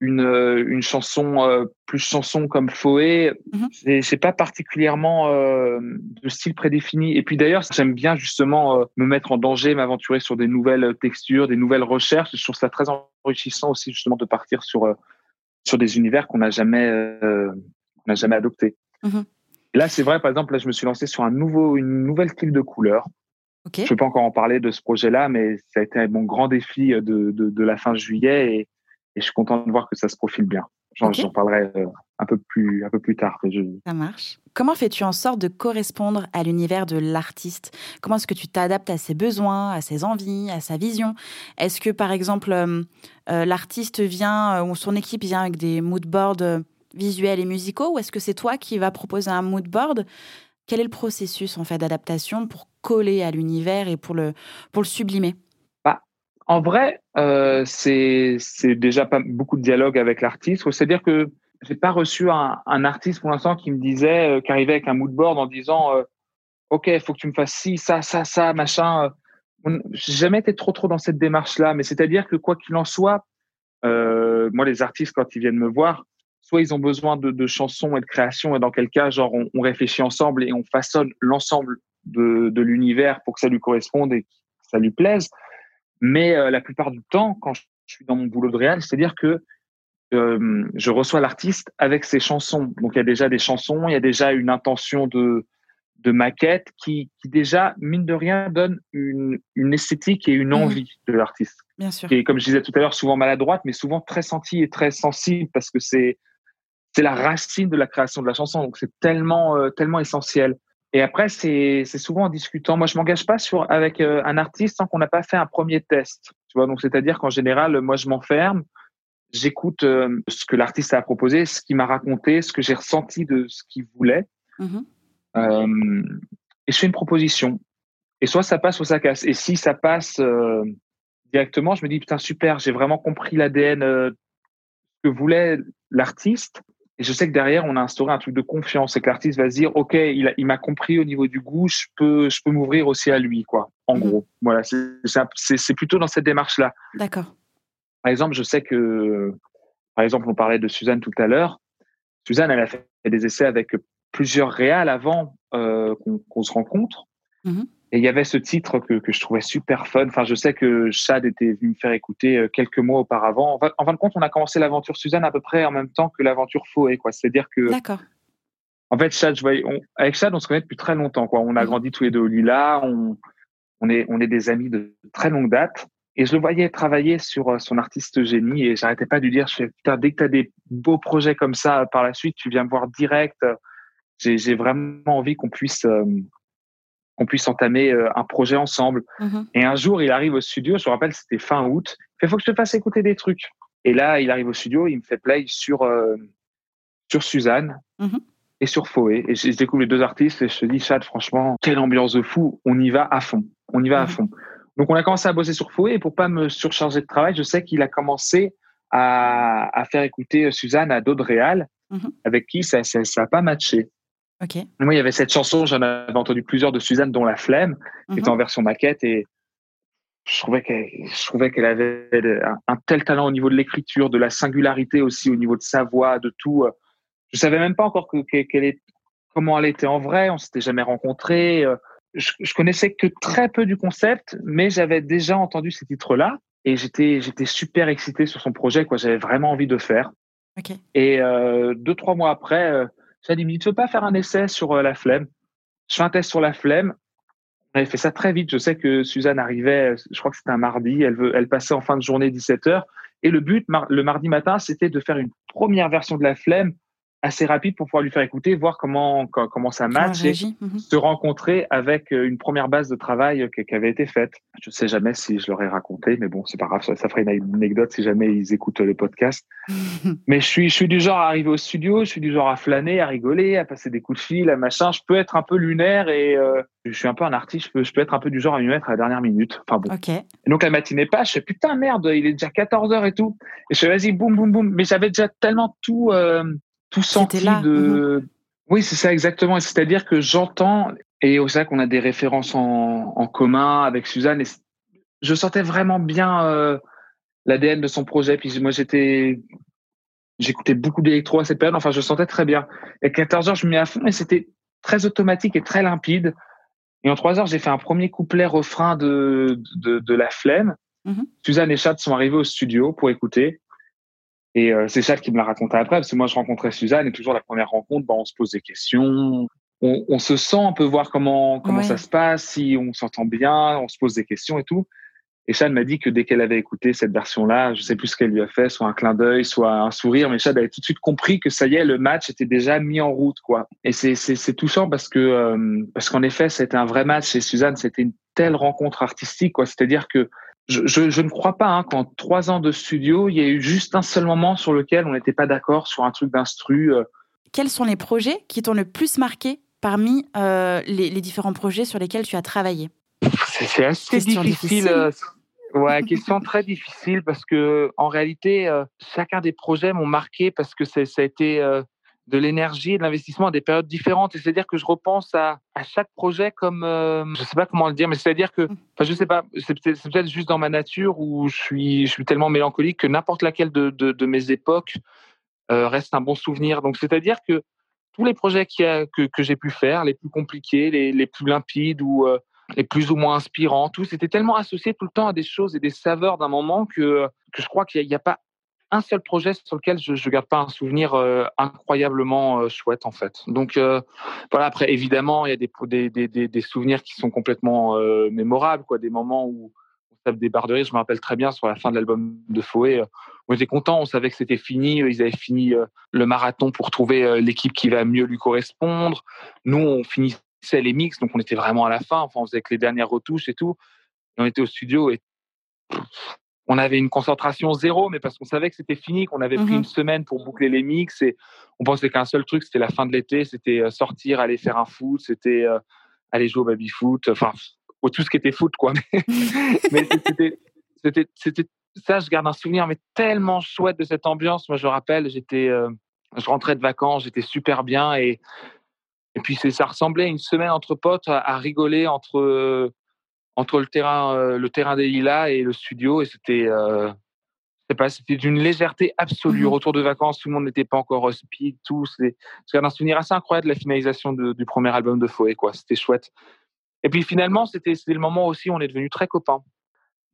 [SPEAKER 2] une, euh, une chanson euh, plus chanson comme Foé, mmh. c'est pas particulièrement euh, de style prédéfini. Et puis d'ailleurs, j'aime bien justement me mettre en danger, m'aventurer sur des nouvelles textures, des nouvelles recherches. Je trouve ça très enrichissant aussi justement de partir sur sur des univers qu'on n'a jamais qu'on n'a jamais adoptés. Mmh. là, c'est vrai, par exemple, là, je me suis lancé sur un nouveau, une nouvelle style de couleur. Je ne peux pas encore en parler de ce projet-là, mais ça a été mon grand défi de, de, de la fin juillet et et je suis content de voir que ça se profile bien. J'en parlerai euh, un peu plus, un peu plus tard. Je...
[SPEAKER 1] Ça marche. Comment fais-tu en sorte de correspondre à l'univers de l'artiste? Comment est-ce que tu t'adaptes à ses besoins, à ses envies, à sa vision? Est-ce que, par exemple, euh, euh, l'artiste vient ou son équipe vient avec des mood boards visuels et musicaux? Ou est-ce que c'est toi qui vas proposer un mood board? Quel est le processus en fait d'adaptation pour coller à l'univers et pour le, pour le sublimer
[SPEAKER 2] en vrai, euh, c'est déjà pas beaucoup de dialogue avec l'artiste. C'est-à-dire que j'ai pas reçu un, un, artiste pour l'instant qui me disait, euh, qui arrivait avec un mood board en disant, euh, ok, il faut que tu me fasses ci, ça, ça, ça, machin. J'ai jamais été trop trop dans cette démarche-là, mais c'est-à-dire que quoi qu'il en soit, euh, moi les artistes quand ils viennent me voir, soit ils ont besoin de, de chansons et de créations, et dans quel cas, genre on réfléchit ensemble et on façonne l'ensemble de, de l'univers pour que ça lui corresponde et que ça lui plaise. Mais euh, la plupart du temps, quand je suis dans mon boulot de réal, c'est-à-dire que euh, je reçois l'artiste avec ses chansons. Donc il y a déjà des chansons, il y a déjà une intention de, de maquette qui, qui déjà, mine de rien, donne une, une esthétique et une mmh. envie de l'artiste.
[SPEAKER 1] Bien sûr.
[SPEAKER 2] Qui est, comme je disais tout à l'heure, souvent maladroite, mais souvent très sentie et très sensible parce que c'est c'est la racine de la création de la chanson. Donc c'est tellement euh, tellement essentiel. Et après, c'est souvent en discutant. Moi, je m'engage pas sur avec euh, un artiste sans qu'on n'a pas fait un premier test. Tu vois, donc c'est-à-dire qu'en général, moi, je m'enferme, j'écoute euh, ce que l'artiste a proposé, ce qu'il m'a raconté, ce que j'ai ressenti de ce qu'il voulait, mmh euh, et je fais une proposition. Et soit ça passe, soit ça casse. Et si ça passe directement, je me dis putain super, j'ai vraiment compris l'ADN que voulait l'artiste. Et je sais que derrière, on a instauré un truc de confiance et que l'artiste va se dire, OK, il, il m'a compris au niveau du goût, je peux, je peux m'ouvrir aussi à lui, quoi. En mhm. gros. Voilà. C'est plutôt dans cette démarche-là.
[SPEAKER 1] D'accord.
[SPEAKER 2] Par exemple, je sais que, par exemple, on parlait de Suzanne tout à l'heure. Suzanne, elle a fait des essais avec plusieurs réals avant euh, qu'on se rencontre. Mhm. Et il y avait ce titre que, que je trouvais super fun. Enfin, je sais que Chad était venu me faire écouter euh, quelques mois auparavant. En fin, de compte, on a commencé l'aventure Suzanne à peu près en même temps que l'aventure Foé, quoi. C'est-à-dire que.
[SPEAKER 1] D'accord.
[SPEAKER 2] En fait, Chad, je voyais, avec Chad, on se connaît depuis très longtemps, quoi. On a grandi tous les deux au Lila. On, on est, on est des amis de très longue date. Et je le voyais travailler sur euh, son artiste génie et j'arrêtais pas de lui dire, je fais, putain, dès que tu as des beaux projets comme ça par la suite, tu viens me voir direct. J'ai vraiment envie qu'on puisse, euh, qu'on puisse entamer euh, un projet ensemble. Mhm. Et un jour, il arrive au studio, je me rappelle, c'était fin août. Il faut que je te fasse écouter des trucs. Et là, il arrive au studio, il me fait play sur, euh, sur Suzanne mhm. et sur Foé. Et je, découvre les deux artistes et je te dis, Chad, franchement, quelle ambiance de fou. On y va à fond. On y va à mhm. fond. Donc, on a commencé à bosser sur Foé et pour pas me surcharger de travail, je sais qu'il a commencé à, à, faire écouter Suzanne à d'autres réals avec qui ça n'a ça, ça pas matché. Moi, il y avait cette chanson, j'en avais entendu plusieurs de Suzanne, dont La Flemme, qui était mhm. en version maquette, et je trouvais qu'elle, je trouvais qu'elle avait un, tel talent au niveau de l'écriture, de la singularité aussi au niveau de sa voix, de tout. Je savais même pas encore que, qu'elle est, comment elle était en vrai. On s'était jamais rencontrés. Je, je connaissais que très peu du concept, mais j'avais déjà entendu ces titres-là et j'étais, j'étais super excité sur son projet. Quoi, j'avais vraiment envie de faire. Et euh, deux trois mois après. Euh, ça dit, tu veux pas faire un essai sur euh, la flemme Je fais un test sur la flemme. Avait fait ça très vite. Je sais que Suzanne arrivait, je crois que c'était un mardi, elle, elle passait en fin de journée 17h. Et le but, le mardi matin, c'était de faire une première version de la flemme assez rapide pour pouvoir lui faire écouter, voir comment comment ça match et mhm. se rencontrer avec euh, une première base de travail qui avait été faite. Je ne sais jamais si je leur ai raconté, mais bon, c'est pas grave, ça, ferait une anecdote si jamais ils écoutent le podcast. <laughs> mais je suis je suis du genre à arriver au studio, je suis du genre à flâner, à rigoler, à passer des coups de fil, à machin. Je peux être un peu lunaire et euh, je suis un peu un artiste. Je peux je peux être un peu du genre à m'y mettre à la dernière minute. Enfin bon.
[SPEAKER 1] Okay.
[SPEAKER 2] Et donc la matinée passe, je fais putain merde, il est déjà 14 heures et tout. Et je fais vas-y boum boum boum. Mais j'avais déjà tellement tout euh, tout senti de. Mhm. Oui, c'est ça exactement. C'est-à-dire que j'entends et c'est vrai qu'on a des références en, en, commun avec Suzanne. Et je sentais vraiment bien euh, l'ADN de son projet. Puis moi, j'étais, j'écoutais beaucoup d'électro à cette période. Enfin, je sentais très bien. Et à 14 heures, je me mets à fond et c'était très automatique et très limpide. Et en trois heures, j'ai fait un premier couplet refrain de, de, de La Flemme. Mhm. Suzanne et Chad sont arrivés au studio pour écouter. Et euh, c'est Chad qui me l'a raconté après, parce que moi, je rencontrais Suzanne et toujours la première rencontre, bah, on se pose des questions. On, on se sent, un peu voir comment, comment ça se passe, si on s'entend bien, on se pose des questions et tout. Et Chad m'a dit que dès qu'elle avait écouté cette version-là, je sais plus ce qu'elle lui a fait, soit un clin d'œil, soit un sourire, mais Chad avait tout de suite compris que ça y est, le match était déjà mis en route, quoi. Et c'est c'est touchant parce que euh, parce qu'en effet, c'était un vrai match. Et Suzanne, c'était une telle rencontre artistique, quoi. C'est-à-dire que je, je, je, ne crois pas hein, qu'en trois ans de studio, il y a eu juste un seul moment sur lequel on n'était pas d'accord sur un truc d'instru. Euh.
[SPEAKER 1] Quels sont les projets qui t'ont le plus marqué parmi euh, les, les, différents projets sur lesquels tu as travaillé?
[SPEAKER 2] C'est assez difficile. difficile. Ouais, question très difficile parce que en réalité, euh, chacun des projets m'ont marqué parce que ça a été euh, de l'énergie et de l'investissement à des périodes différentes. Et c'est-à-dire que je repense à, à chaque projet comme, euh, je sais pas comment le dire, mais c'est-à-dire que, enfin, je sais pas, c'est peut-être juste dans ma nature où je suis, je suis tellement mélancolique que n'importe laquelle de, de, de, mes époques euh, reste un bon souvenir. Donc, c'est-à-dire que tous les projets a, que, que j'ai pu faire, les plus compliqués, les, les plus limpides ou et plus ou moins inspirant. Tout c'était tellement associé tout le temps à des choses et des saveurs d'un moment que, que je crois qu'il n'y a, pas un seul projet sur lequel je ne garde pas un souvenir euh, incroyablement euh, chouette en fait. Donc euh, voilà. Après évidemment il y a des, souvenirs qui sont complètement mémorables, quoi. Des moments où on tape des barres de rire. Je me rappelle très bien sur la fin de l'album de Foé. on était content, on savait que c'était fini. Ils avaient fini le marathon pour trouver l'équipe qui va mieux lui correspondre. Nous on finit c'est les mix, donc on était vraiment à la fin. Enfin, on faisait que les dernières retouches et tout. on était au studio et on avait une concentration zéro, mais parce qu'on savait que c'était fini, qu'on avait pris mmh une semaine pour boucler les mix et on pensait qu'un seul truc, c'était la fin de l'été, c'était euh, sortir, aller faire un foot, c'était euh, aller jouer au baby foot, enfin tout ce qui était foot quoi. <laughs> Mais, <laughs> c'était, ça, je garde un souvenir mais tellement chouette de cette ambiance. Moi, je rappelle, j'étais, euh, je rentrais de vacances, j'étais super bien et et puis ça ressemblait à une semaine entre potes à, rigoler entre euh, entre le terrain euh, le terrain des Lilas et le studio et c'était euh, pas c'était d'une légèreté absolue. Mmh Retour de vacances, tout le monde n'était pas encore speed, tout. C'est un souvenir assez incroyable de la finalisation du premier album de Foé quoi. C'était chouette. Et puis finalement c'était le moment aussi où on est devenu très copains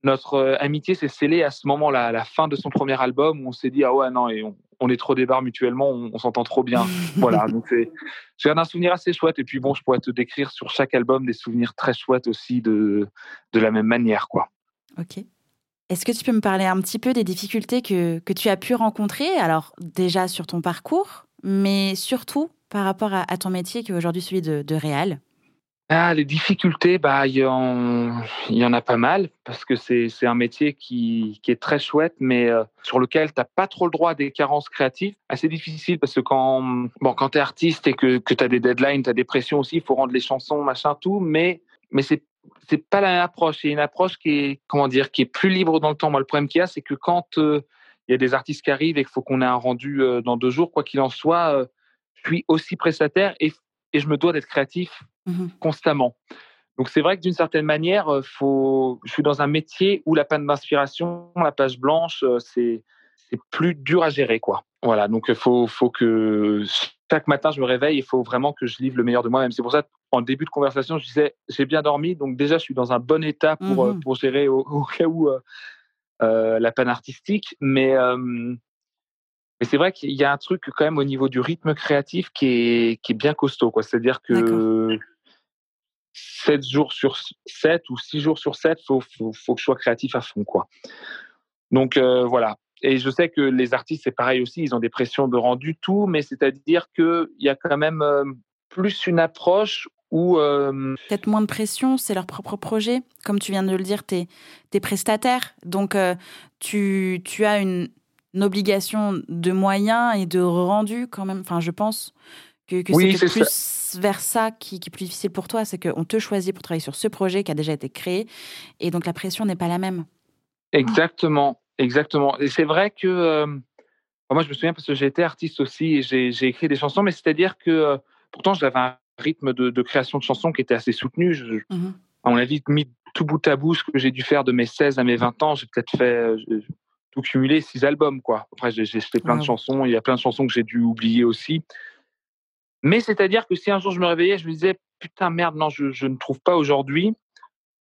[SPEAKER 2] notre euh, amitié s'est scellée à ce moment-là, à la fin de son premier album, où on s'est dit ah ouais non et on, est trop débarre mutuellement, on, s'entend trop bien. <laughs> voilà, donc c'est un souvenir assez chouette. Et puis bon, je pourrais te décrire sur chaque album des souvenirs très chouettes aussi de de la même manière quoi.
[SPEAKER 1] Ok. Est-ce que tu peux me parler un petit peu des difficultés que, que tu as pu rencontrer Alors déjà sur ton parcours, mais surtout par rapport à, ton métier qui est aujourd'hui celui de, de réal?
[SPEAKER 2] Ah, les difficultés, bah, il y, en, y en a pas mal parce que c'est un métier qui, qui, est très chouette, mais euh, sur lequel tu n'as pas trop le droit à des carences créatives. Assez difficile parce que quand, bon, quand artiste et que, que tu as des deadlines, tu as des pressions aussi, il faut rendre les chansons, machin, tout, mais, mais c'est c'est pas la même approche. C'est une approche qui est, comment dire, qui est plus libre dans le temps. Moi, le problème qu'il y a, c'est que quand euh, il y a des artistes qui arrivent et qu'il faut qu'on ait un rendu euh, dans deux jours, quoi qu'il en soit, je suis aussi prestataire et, et je me dois d'être créatif Mmh constamment. Donc c'est vrai que d'une certaine manière, euh, faut, je suis dans un métier où la panne d'inspiration, la page blanche, euh, c'est plus dur à gérer quoi. Voilà, donc il faut faut que chaque matin je me réveille, il faut vraiment que je livre le meilleur de moi-même. C'est pour ça en début de conversation, je disais j'ai bien dormi, donc déjà je suis dans un bon état pour euh, mmh pour gérer au, <laughs> cas où la panne artistique, mais mais c'est vrai qu'il y a un truc quand même au niveau du rythme créatif qui est, qui est bien costaud. Quoi. C'est-à-dire que 7 jours sur 7 ou 6 jours sur 7, il faut, faut, faut, que je sois créatif à fond. Quoi. Donc euh, voilà, Et je sais que les artistes, c'est pareil aussi, ils ont des pressions de rendu, tout, mais c'est-à-dire qu'il y a quand même plus une approche où...
[SPEAKER 1] Peut-être moins de pression, c'est leur propre projet. Comme tu viens de le dire, tu es, prestataire, donc tu, tu as une, une obligation de moyens et de rendu quand même. Enfin, je pense que, que c'est plus vers ça qui, qui, est plus difficile pour toi. C'est qu'on te choisit pour travailler sur ce projet qui a déjà été créé. Et donc, la pression n'est pas la même.
[SPEAKER 2] Exactement. Exactement. Et c'est vrai que. Euh, moi, je me souviens parce que j'ai été artiste aussi et j'ai écrit des chansons, mais c'est-à-dire que euh, pourtant, j'avais un rythme de, création de chansons qui était assez soutenu. Je, mmh À mon avis, mis tout bout à bout ce que j'ai dû faire de mes 16 à mes 20 ans, j'ai peut-être fait. Tout cumulé six albums quoi. Après j'ai fait plein de chansons, il y a plein de chansons que j'ai dû oublier aussi. Mais c'est-à-dire que si un jour je me réveillais, je me disais putain merde non je, ne trouve pas aujourd'hui.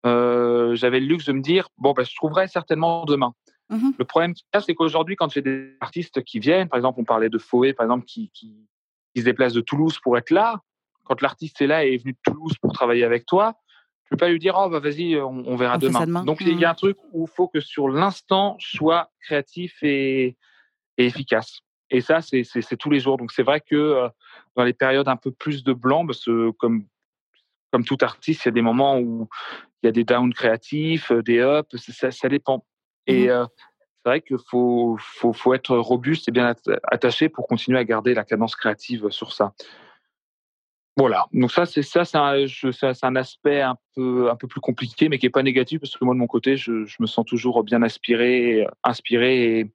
[SPEAKER 2] Euh, j'avais le luxe de me dire bon ben je trouverai certainement demain. Mmh le problème c'est qu'aujourd'hui quand j'ai des artistes qui viennent, par exemple on parlait de Foé par exemple qui, qui, qui se déplace de Toulouse pour être là. Quand l'artiste est là et est venu de Toulouse pour travailler avec toi, je peux pas lui dire oh bah vas-y on, verra demain. Donc il y a un truc où il faut que sur l'instant soit créatif et, efficace. Et ça c'est tous les jours. Donc c'est vrai que euh, dans les périodes un peu plus de blanc, parce que comme comme tout artiste, il y a des moments où il y a des downs créatifs, euh, des ups, ça, ça dépend. Et euh, c'est vrai qu'il faut, faut, faut être robuste et bien attaché pour continuer à garder la cadence créative sur ça. Voilà, donc ça, c'est ça, c'est un, aspect un peu, un peu plus compliqué, mais qui n'est pas négatif parce que moi de mon côté, je, me sens toujours bien aspiré, inspiré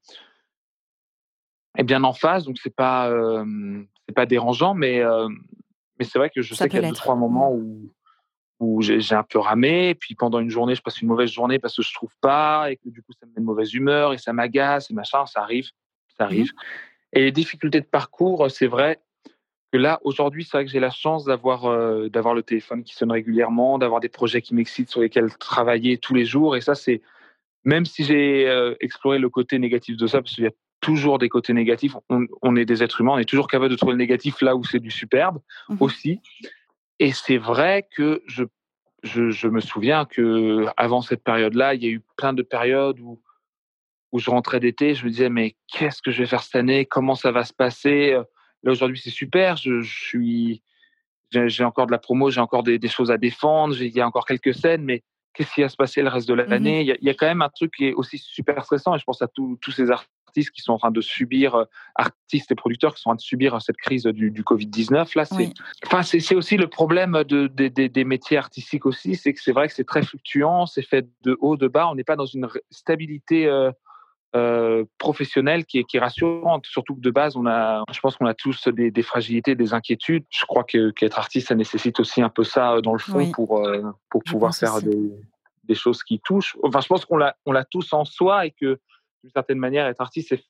[SPEAKER 2] et, bien en phase. Donc c'est pas, euh, c'est pas dérangeant, mais euh, mais c'est vrai que je sais qu'il y a deux trois moments où où j'ai un peu ramé, et puis pendant une journée, je passe une mauvaise journée parce que je trouve pas, et que du coup ça me met de mauvaise humeur et ça m'agace et machin, ça arrive, ça mmh arrive. Et les difficultés de parcours, c'est vrai, là, aujourd'hui, c'est vrai que j'ai la chance d'avoir euh, d'avoir le téléphone qui sonne régulièrement, d'avoir des projets qui m'excitent sur lesquels travailler tous les jours. Et ça, c'est même si j'ai euh, exploré le côté négatif de ça, parce qu'il y a toujours des côtés négatifs. On, est des êtres humains, on est toujours capable de trouver le négatif là où c'est du superbe mmh aussi. Et c'est vrai que je, je, je, me souviens que avant cette période-là, il y a eu plein de périodes où où je rentrais d'été, je me disais mais qu'est-ce que je vais faire cette année? Comment ça va se passer? Là, aujourd'hui, c'est super. Je, suis, j'ai encore de la promo, j'ai encore des, choses à défendre, il y a encore quelques scènes, mais qu'est-ce qui va se passer le reste de mmh l'année? Il, y a quand même un truc qui est aussi super stressant, et je pense à tous ces artistes qui sont en train de subir, euh, artistes et producteurs qui sont en train de subir cette crise du, Covid-19. Là, c'est, enfin, c'est, aussi le problème de, des métiers artistiques aussi, c'est que c'est vrai que c'est très fluctuant, c'est fait de haut, de bas, on n'est pas dans une stabilité. Euh, euh, professionnelle qui est, qui est rassurante. Surtout que de base, on a, je pense qu'on a tous des, des, fragilités, des inquiétudes. Je crois que qu'être artiste, ça nécessite aussi un peu ça euh, dans le fond pour euh, pour pouvoir faire des, des, choses qui touchent. Enfin, je pense qu'on l'a on l'a tous en soi et que d'une certaine manière, être artiste, c'est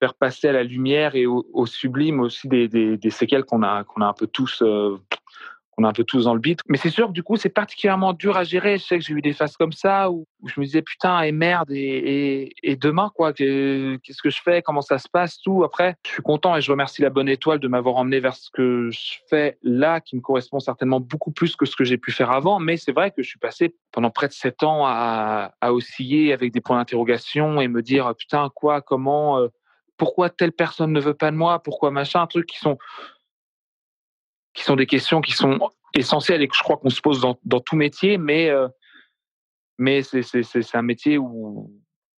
[SPEAKER 2] faire passer à la lumière et au, sublime aussi des, des, des séquelles qu'on a qu'on a un peu tous on est un peu tous dans le beat. Mais c'est sûr que du coup, c'est particulièrement dur à gérer. Je sais que j'ai eu des phases comme ça où, je me disais putain et merde et, demain quoi, qu'est-ce que je fais, comment ça se passe, tout. Après, je suis content et je remercie la bonne étoile de m'avoir emmené vers ce que je fais là, qui me correspond certainement beaucoup plus que ce que j'ai pu faire avant. Mais c'est vrai que je suis passé pendant près de sept ans à, osciller avec des points d'interrogation et me dire putain quoi, comment, euh, pourquoi telle personne ne veut pas de moi, pourquoi machin, un truc qui sont qui sont des questions qui sont essentielles et que je crois qu'on se pose dans, tout métier, mais, euh, mais c'est un métier où,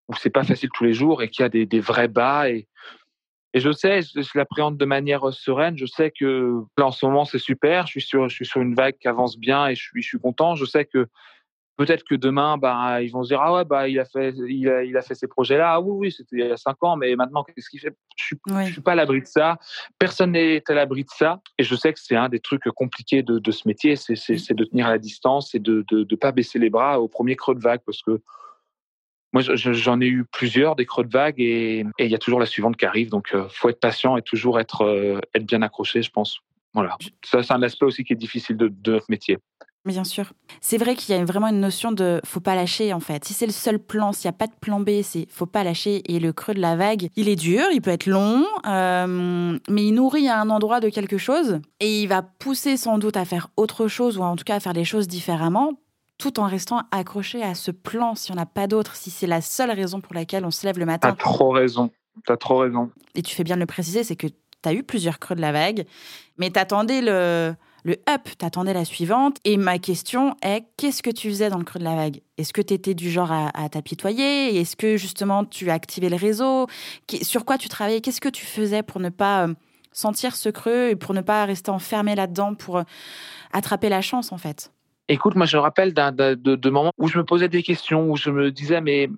[SPEAKER 2] où c'est pas facile tous les jours et qu'il y a des, des, vrais bas. Et, et je sais, je, je l'appréhende de manière sereine. Je sais que là, en ce moment, c'est super. Je suis, sur, je suis sur une vague qui avance bien et je suis, je suis content. Je sais que peut-être que demain, bah, ils vont se dire ah ouais, bah, il a fait, il a, il a fait ces projets-là. Ah oui, oui, c'était il y a cinq ans, mais maintenant, qu'est-ce qu'il fait? Je suis, suis pas à l'abri de ça. Personne n'est à l'abri de ça. Et je sais que c'est un des trucs compliqués de, de ce métier, c'est, c'est, de tenir à la distance et de, de pas baisser les bras au premier creux de vague, parce que moi, j'en ai eu plusieurs des creux de vague et il y a toujours la suivante qui arrive. Donc, euh, faut être patient et toujours être, euh, être bien accroché, je pense. Voilà. Ça, c'est un aspect aussi qui est difficile de, de notre métier.
[SPEAKER 1] Bien sûr. C'est vrai qu'il y a vraiment une notion de faut pas lâcher en fait. Si c'est le seul plan, s'il n'y a pas de plan B, c'est faut pas lâcher. Et le creux de la vague, il est dur, il peut être long, euh, mais il nourrit à un endroit de quelque chose et il va pousser sans doute à faire autre chose ou en tout cas à faire les choses différemment tout en restant accroché à ce plan, si on n'a pas d'autre, si c'est la seule raison pour laquelle on se lève le matin.
[SPEAKER 2] T'as trop raison. T'as trop raison.
[SPEAKER 1] Et tu fais bien de le préciser, c'est que tu as eu plusieurs creux de la vague, mais t'attendais le, le up, t'attendais la suivante. Et ma question est, qu'est-ce que tu faisais dans le creux de la vague? Est-ce que tu étais du genre à, t'apitoyer? Est-ce que justement tu activais le réseau? Sur quoi tu travaillais? Qu'est-ce que tu faisais pour ne pas euh, sentir ce creux et pour ne pas rester enfermé là-dedans, pour euh, attraper la chance en fait?
[SPEAKER 2] Écoute, moi je me rappelle d'un, de, de moments où je me posais des questions, où je me disais, mais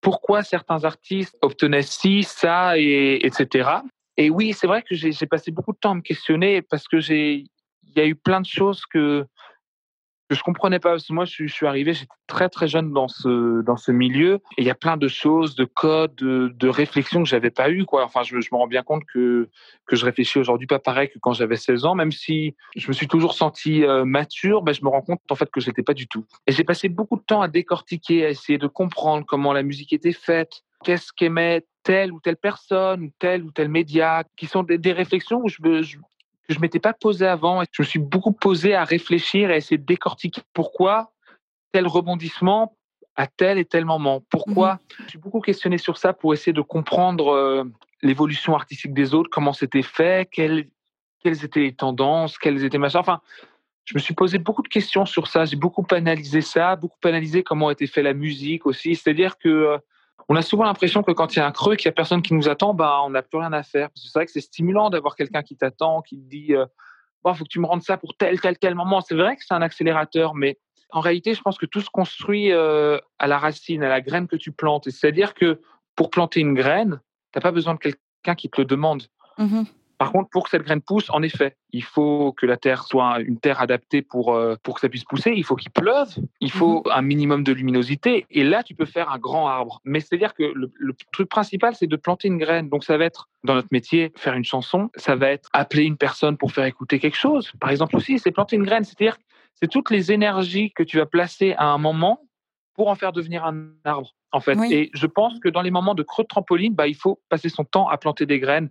[SPEAKER 2] pourquoi certains artistes obtenaient ci, ça, et, etc. Et oui, c'est vrai que j'ai passé beaucoup de temps à me questionner parce que j'ai, y a eu plein de choses que que je comprenais pas. Parce que moi, je, suis arrivé, j'étais très très jeune dans ce dans ce milieu, et il y a plein de choses, de codes, de, réflexions que j'avais pas eu. Enfin, je, me rends bien compte que que je réfléchis aujourd'hui pas pareil que quand j'avais 16 ans, même si je me suis toujours senti euh, mature. Ben, je me rends compte en fait que je l'étais pas du tout. Et j'ai passé beaucoup de temps à décortiquer, à essayer de comprendre comment la musique était faite, qu'est-ce qu'aimait telle ou telle personne, tel ou tel média, qui sont des, des réflexions où je, je, que je m'étais pas posé avant. Je me suis beaucoup posé à réfléchir et à essayer de décortiquer pourquoi tel rebondissement à tel et tel moment. Pourquoi mmh Je suis beaucoup questionné sur ça pour essayer de comprendre euh, l'évolution artistique des autres, comment c'était fait, quelles, quelles étaient les tendances, quelles étaient machins. Enfin, je me suis posé beaucoup de questions sur ça. J'ai beaucoup analysé ça, beaucoup analysé comment était fait la musique aussi. C'est-à-dire que euh, on a souvent l'impression que quand il y a un creux, qu'il n'y a personne qui nous attend, bah, on n'a plus rien à faire. C'est vrai que c'est stimulant d'avoir quelqu'un qui t'attend, qui te dit euh, faut que tu me rendes ça pour tel, tel, tel moment. C'est vrai que c'est un accélérateur, mais en réalité, je pense que tout se construit euh, à la racine, à la graine que tu plantes. C'est-à-dire que pour planter une graine, tu n'as pas besoin de quelqu'un qui te le demande. Mmh par contre, pour que cette graine pousse, en effet, il faut que la terre soit une terre adaptée pour, euh, pour que ça puisse pousser. Il faut qu'il pleuve, il faut mhm. un minimum de luminosité. Et là, tu peux faire un grand arbre. Mais c'est-à-dire que le, truc principal, c'est de planter une graine. Donc, ça va être, dans notre métier, faire une chanson. Ça va être appeler une personne pour faire écouter quelque chose. Par exemple, aussi, c'est planter une graine. C'est-à-dire, c'est toutes les énergies que tu vas placer à un moment pour en faire devenir un arbre, en fait. Et je pense que dans les moments de creux de trampoline, bah, il faut passer son temps à planter des graines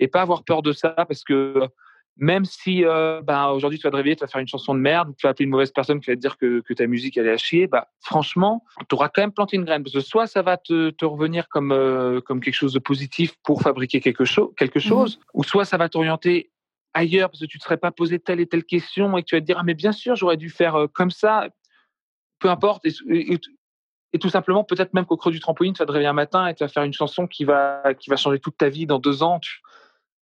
[SPEAKER 2] et pas avoir peur de ça parce que même si euh, bah, aujourd'hui tu vas te réveiller, tu vas faire une chanson de merde, tu vas appeler une mauvaise personne qui va te dire que, que ta musique elle est à chier, bah, franchement, tu auras quand même planté une graine parce que soit ça va te, te revenir comme, euh, comme quelque chose de positif pour fabriquer quelque, chose quelque mmh chose, ou soit ça va t'orienter ailleurs parce que tu ne te serais pas posé telle et telle question et que tu vas te dire ah mais bien sûr j'aurais dû faire euh, comme ça, peu importe. Et, et, tout simplement, peut-être même qu'au creux du trampoline, tu vas te réveiller un matin et tu vas faire une chanson qui va, qui va changer toute ta vie dans deux ans. Tu,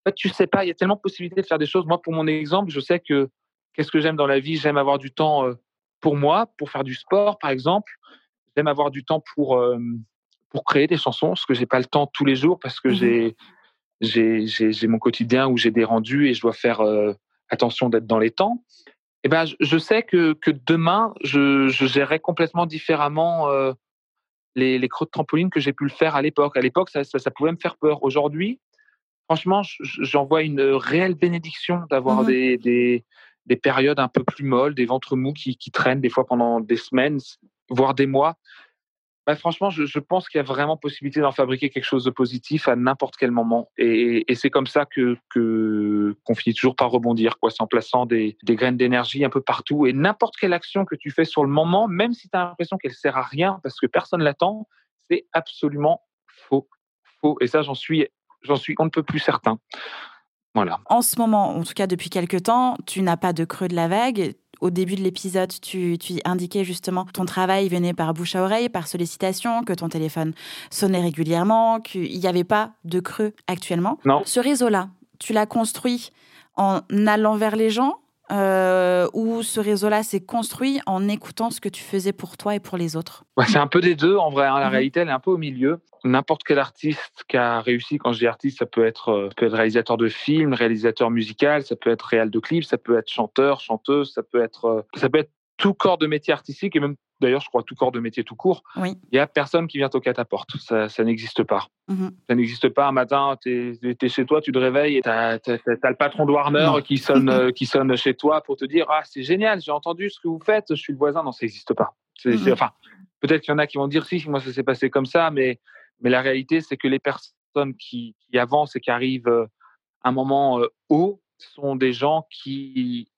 [SPEAKER 2] fait, tu sais pas, il y a tellement de possibilités de faire des choses. Moi, pour mon exemple, je sais que qu'est-ce que j'aime dans la vie J'aime avoir du temps euh, pour moi, pour faire du sport, par exemple. J'aime avoir du temps pour, euh, pour créer des chansons, parce que j'ai pas le temps tous les jours, parce que mmh j'ai, j'ai, mon quotidien où j'ai des rendus et je dois faire euh, attention d'être dans les temps. Et eh ben, je sais que, que demain, je, je gérerai complètement différemment les, les, creux de trampoline que j'ai pu le faire à l'époque. À l'époque, ça, ça, ça, pouvait me faire peur. Aujourd'hui, franchement, j'en vois une réelle bénédiction d'avoir mmh des, des, des, périodes un peu plus molles, des ventres mous qui, qui, traînent des fois pendant des semaines, voire des mois. Bah, franchement, je, je pense qu'il y a vraiment possibilité d'en fabriquer quelque chose de positif à n'importe quel moment. Et, et c'est comme ça que qu'on finit toujours par rebondir, quoi, en plaçant des, des graines d'énergie un peu partout. Et n'importe quelle action que tu fais sur le moment, même si tu as l'impression qu'elle sert à rien parce que personne l'attend, c'est absolument faux. Faux. Et ça, j'en suis J'en suis on ne peut plus certain. Voilà.
[SPEAKER 1] En ce moment, en tout cas depuis quelques temps, tu n'as pas de creux de la vague. Au début de l'épisode, tu, tu, indiquais justement que ton travail venait par bouche à oreille, par sollicitation, que ton téléphone sonnait régulièrement, qu'il n'y avait pas de creux actuellement.
[SPEAKER 2] Non.
[SPEAKER 1] Ce réseau-là, tu l'as construit en allant vers les gens? Euh, ou ce réseau-là s'est construit en écoutant ce que tu faisais pour toi et pour les autres
[SPEAKER 2] C'est un peu des deux, en vrai. Hein. La mhm. réalité, elle est un peu au milieu. N'importe quel artiste qui a réussi, quand je dis artiste, ça peut être, euh, peut être réalisateur de films, réalisateur musical, ça peut être réal de clips, ça peut être chanteur, chanteuse, ça peut être, euh, ça peut être tout corps de métier artistique et même d'ailleurs, je crois, tout corps de métier tout court, il n'y a personne qui vient toquer à ta porte. Ça, ça n'existe pas. Mmh ça n'existe pas. Un matin, tu es, chez toi, tu te réveilles et tu as, le patron de Warner qui sonne, euh, qui sonne chez toi pour te dire Ah, c'est génial, j'ai entendu ce que vous faites, je suis le voisin. Non, ça n'existe pas. Mmh enfin, peut-être qu'il y en a qui vont dire Si, moi, ça s'est passé comme ça, mais, mais la réalité, c'est que les personnes qui, qui, avancent et qui arrivent euh, à un moment euh, haut sont des gens qui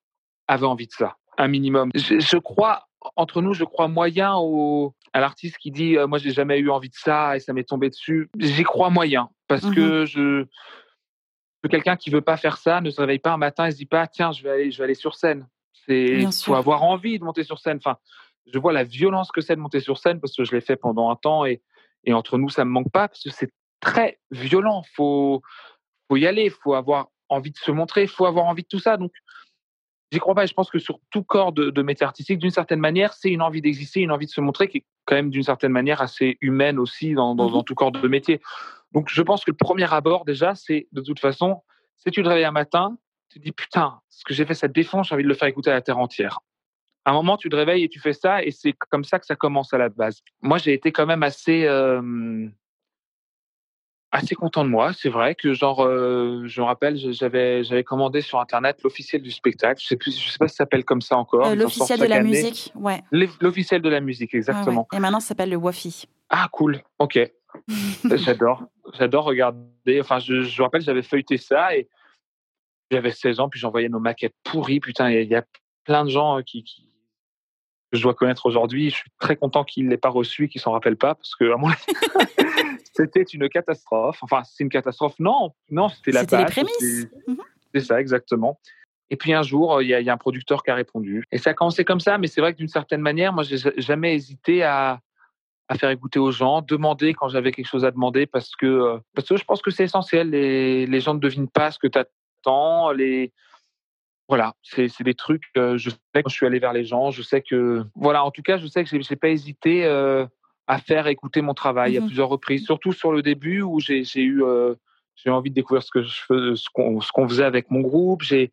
[SPEAKER 2] avaient envie de ça, un minimum. je crois entre nous, je crois moyen au, à l'artiste qui dit Moi, j'ai jamais eu envie de ça et ça m'est tombé dessus. J'y crois moyen parce que je. Quelqu'un qui veut pas faire ça ne se réveille pas un matin et se dit pas tiens je vais aller je vais aller sur scène. C'est faut avoir envie de monter sur scène. Enfin, je vois la violence que c'est de monter sur scène parce que je l'ai fait pendant un temps et, et entre nous ça me manque pas parce que c'est très violent. Faut faut y aller. Faut avoir envie de se montrer. Faut avoir envie de tout ça. Donc J'y crois pas et je pense que sur tout corps de, métier artistique, d'une certaine manière, c'est une envie d'exister, une envie de se montrer qui est quand même d'une certaine manière assez humaine aussi dans, dans, tout corps de métier. Donc je pense que le premier abord déjà, c'est de toute façon, si tu te réveilles un matin, tu te dis putain, ce que j'ai fait, ça te défonce, j'ai envie de le faire écouter à la terre entière. À un moment, tu te réveilles et tu fais ça, et c'est comme ça que ça commence à la base. Moi, j'ai été quand même assez, euh, assez content de moi. C'est vrai que, genre, euh, je me rappelle, j'avais, j'avais commandé sur Internet l'officiel du spectacle. Je sais plus, je sais pas si ça s'appelle comme ça encore.
[SPEAKER 1] Euh, l'officiel de la musique, ouais.
[SPEAKER 2] L'officiel de la musique, exactement.
[SPEAKER 1] Et maintenant, ça s'appelle le Wafi.
[SPEAKER 2] Ah, cool. Ok. <laughs> j'adore. J'adore regarder. Enfin, je, je me rappelle, j'avais feuilleté ça et j'avais 16 ans, puis j'envoyais nos maquettes pourries. Putain, il y, a plein de gens euh, qui, je dois connaître aujourd'hui. Je suis très content qu'ils ne l'aient pas reçu, qu'ils s'en rappellent pas, parce que à mon <laughs> C'était une catastrophe. Enfin, c'est une catastrophe. Non, non, c'était la
[SPEAKER 1] C'était les prémices.
[SPEAKER 2] Mhm. C'est ça, exactement. Et puis un jour, il y, a un producteur qui a répondu. Et ça a commencé comme ça, mais c'est vrai que d'une certaine manière, moi, j'ai jamais hésité à, faire écouter aux gens, demander quand j'avais quelque chose à demander, parce que, euh, parce que je pense que c'est essentiel. Les, les gens ne devinent pas ce que tu attends. Les, voilà, c'est des trucs. Euh, je sais que je suis allé vers les gens. Je sais que, voilà, en tout cas, je sais que j'ai pas hésité. Euh, à faire écouter mon travail à mmh plusieurs reprises, surtout sur le début où j'ai eu euh, j'ai envie de découvrir ce que je fais, ce qu'on faisait avec mon groupe. J'ai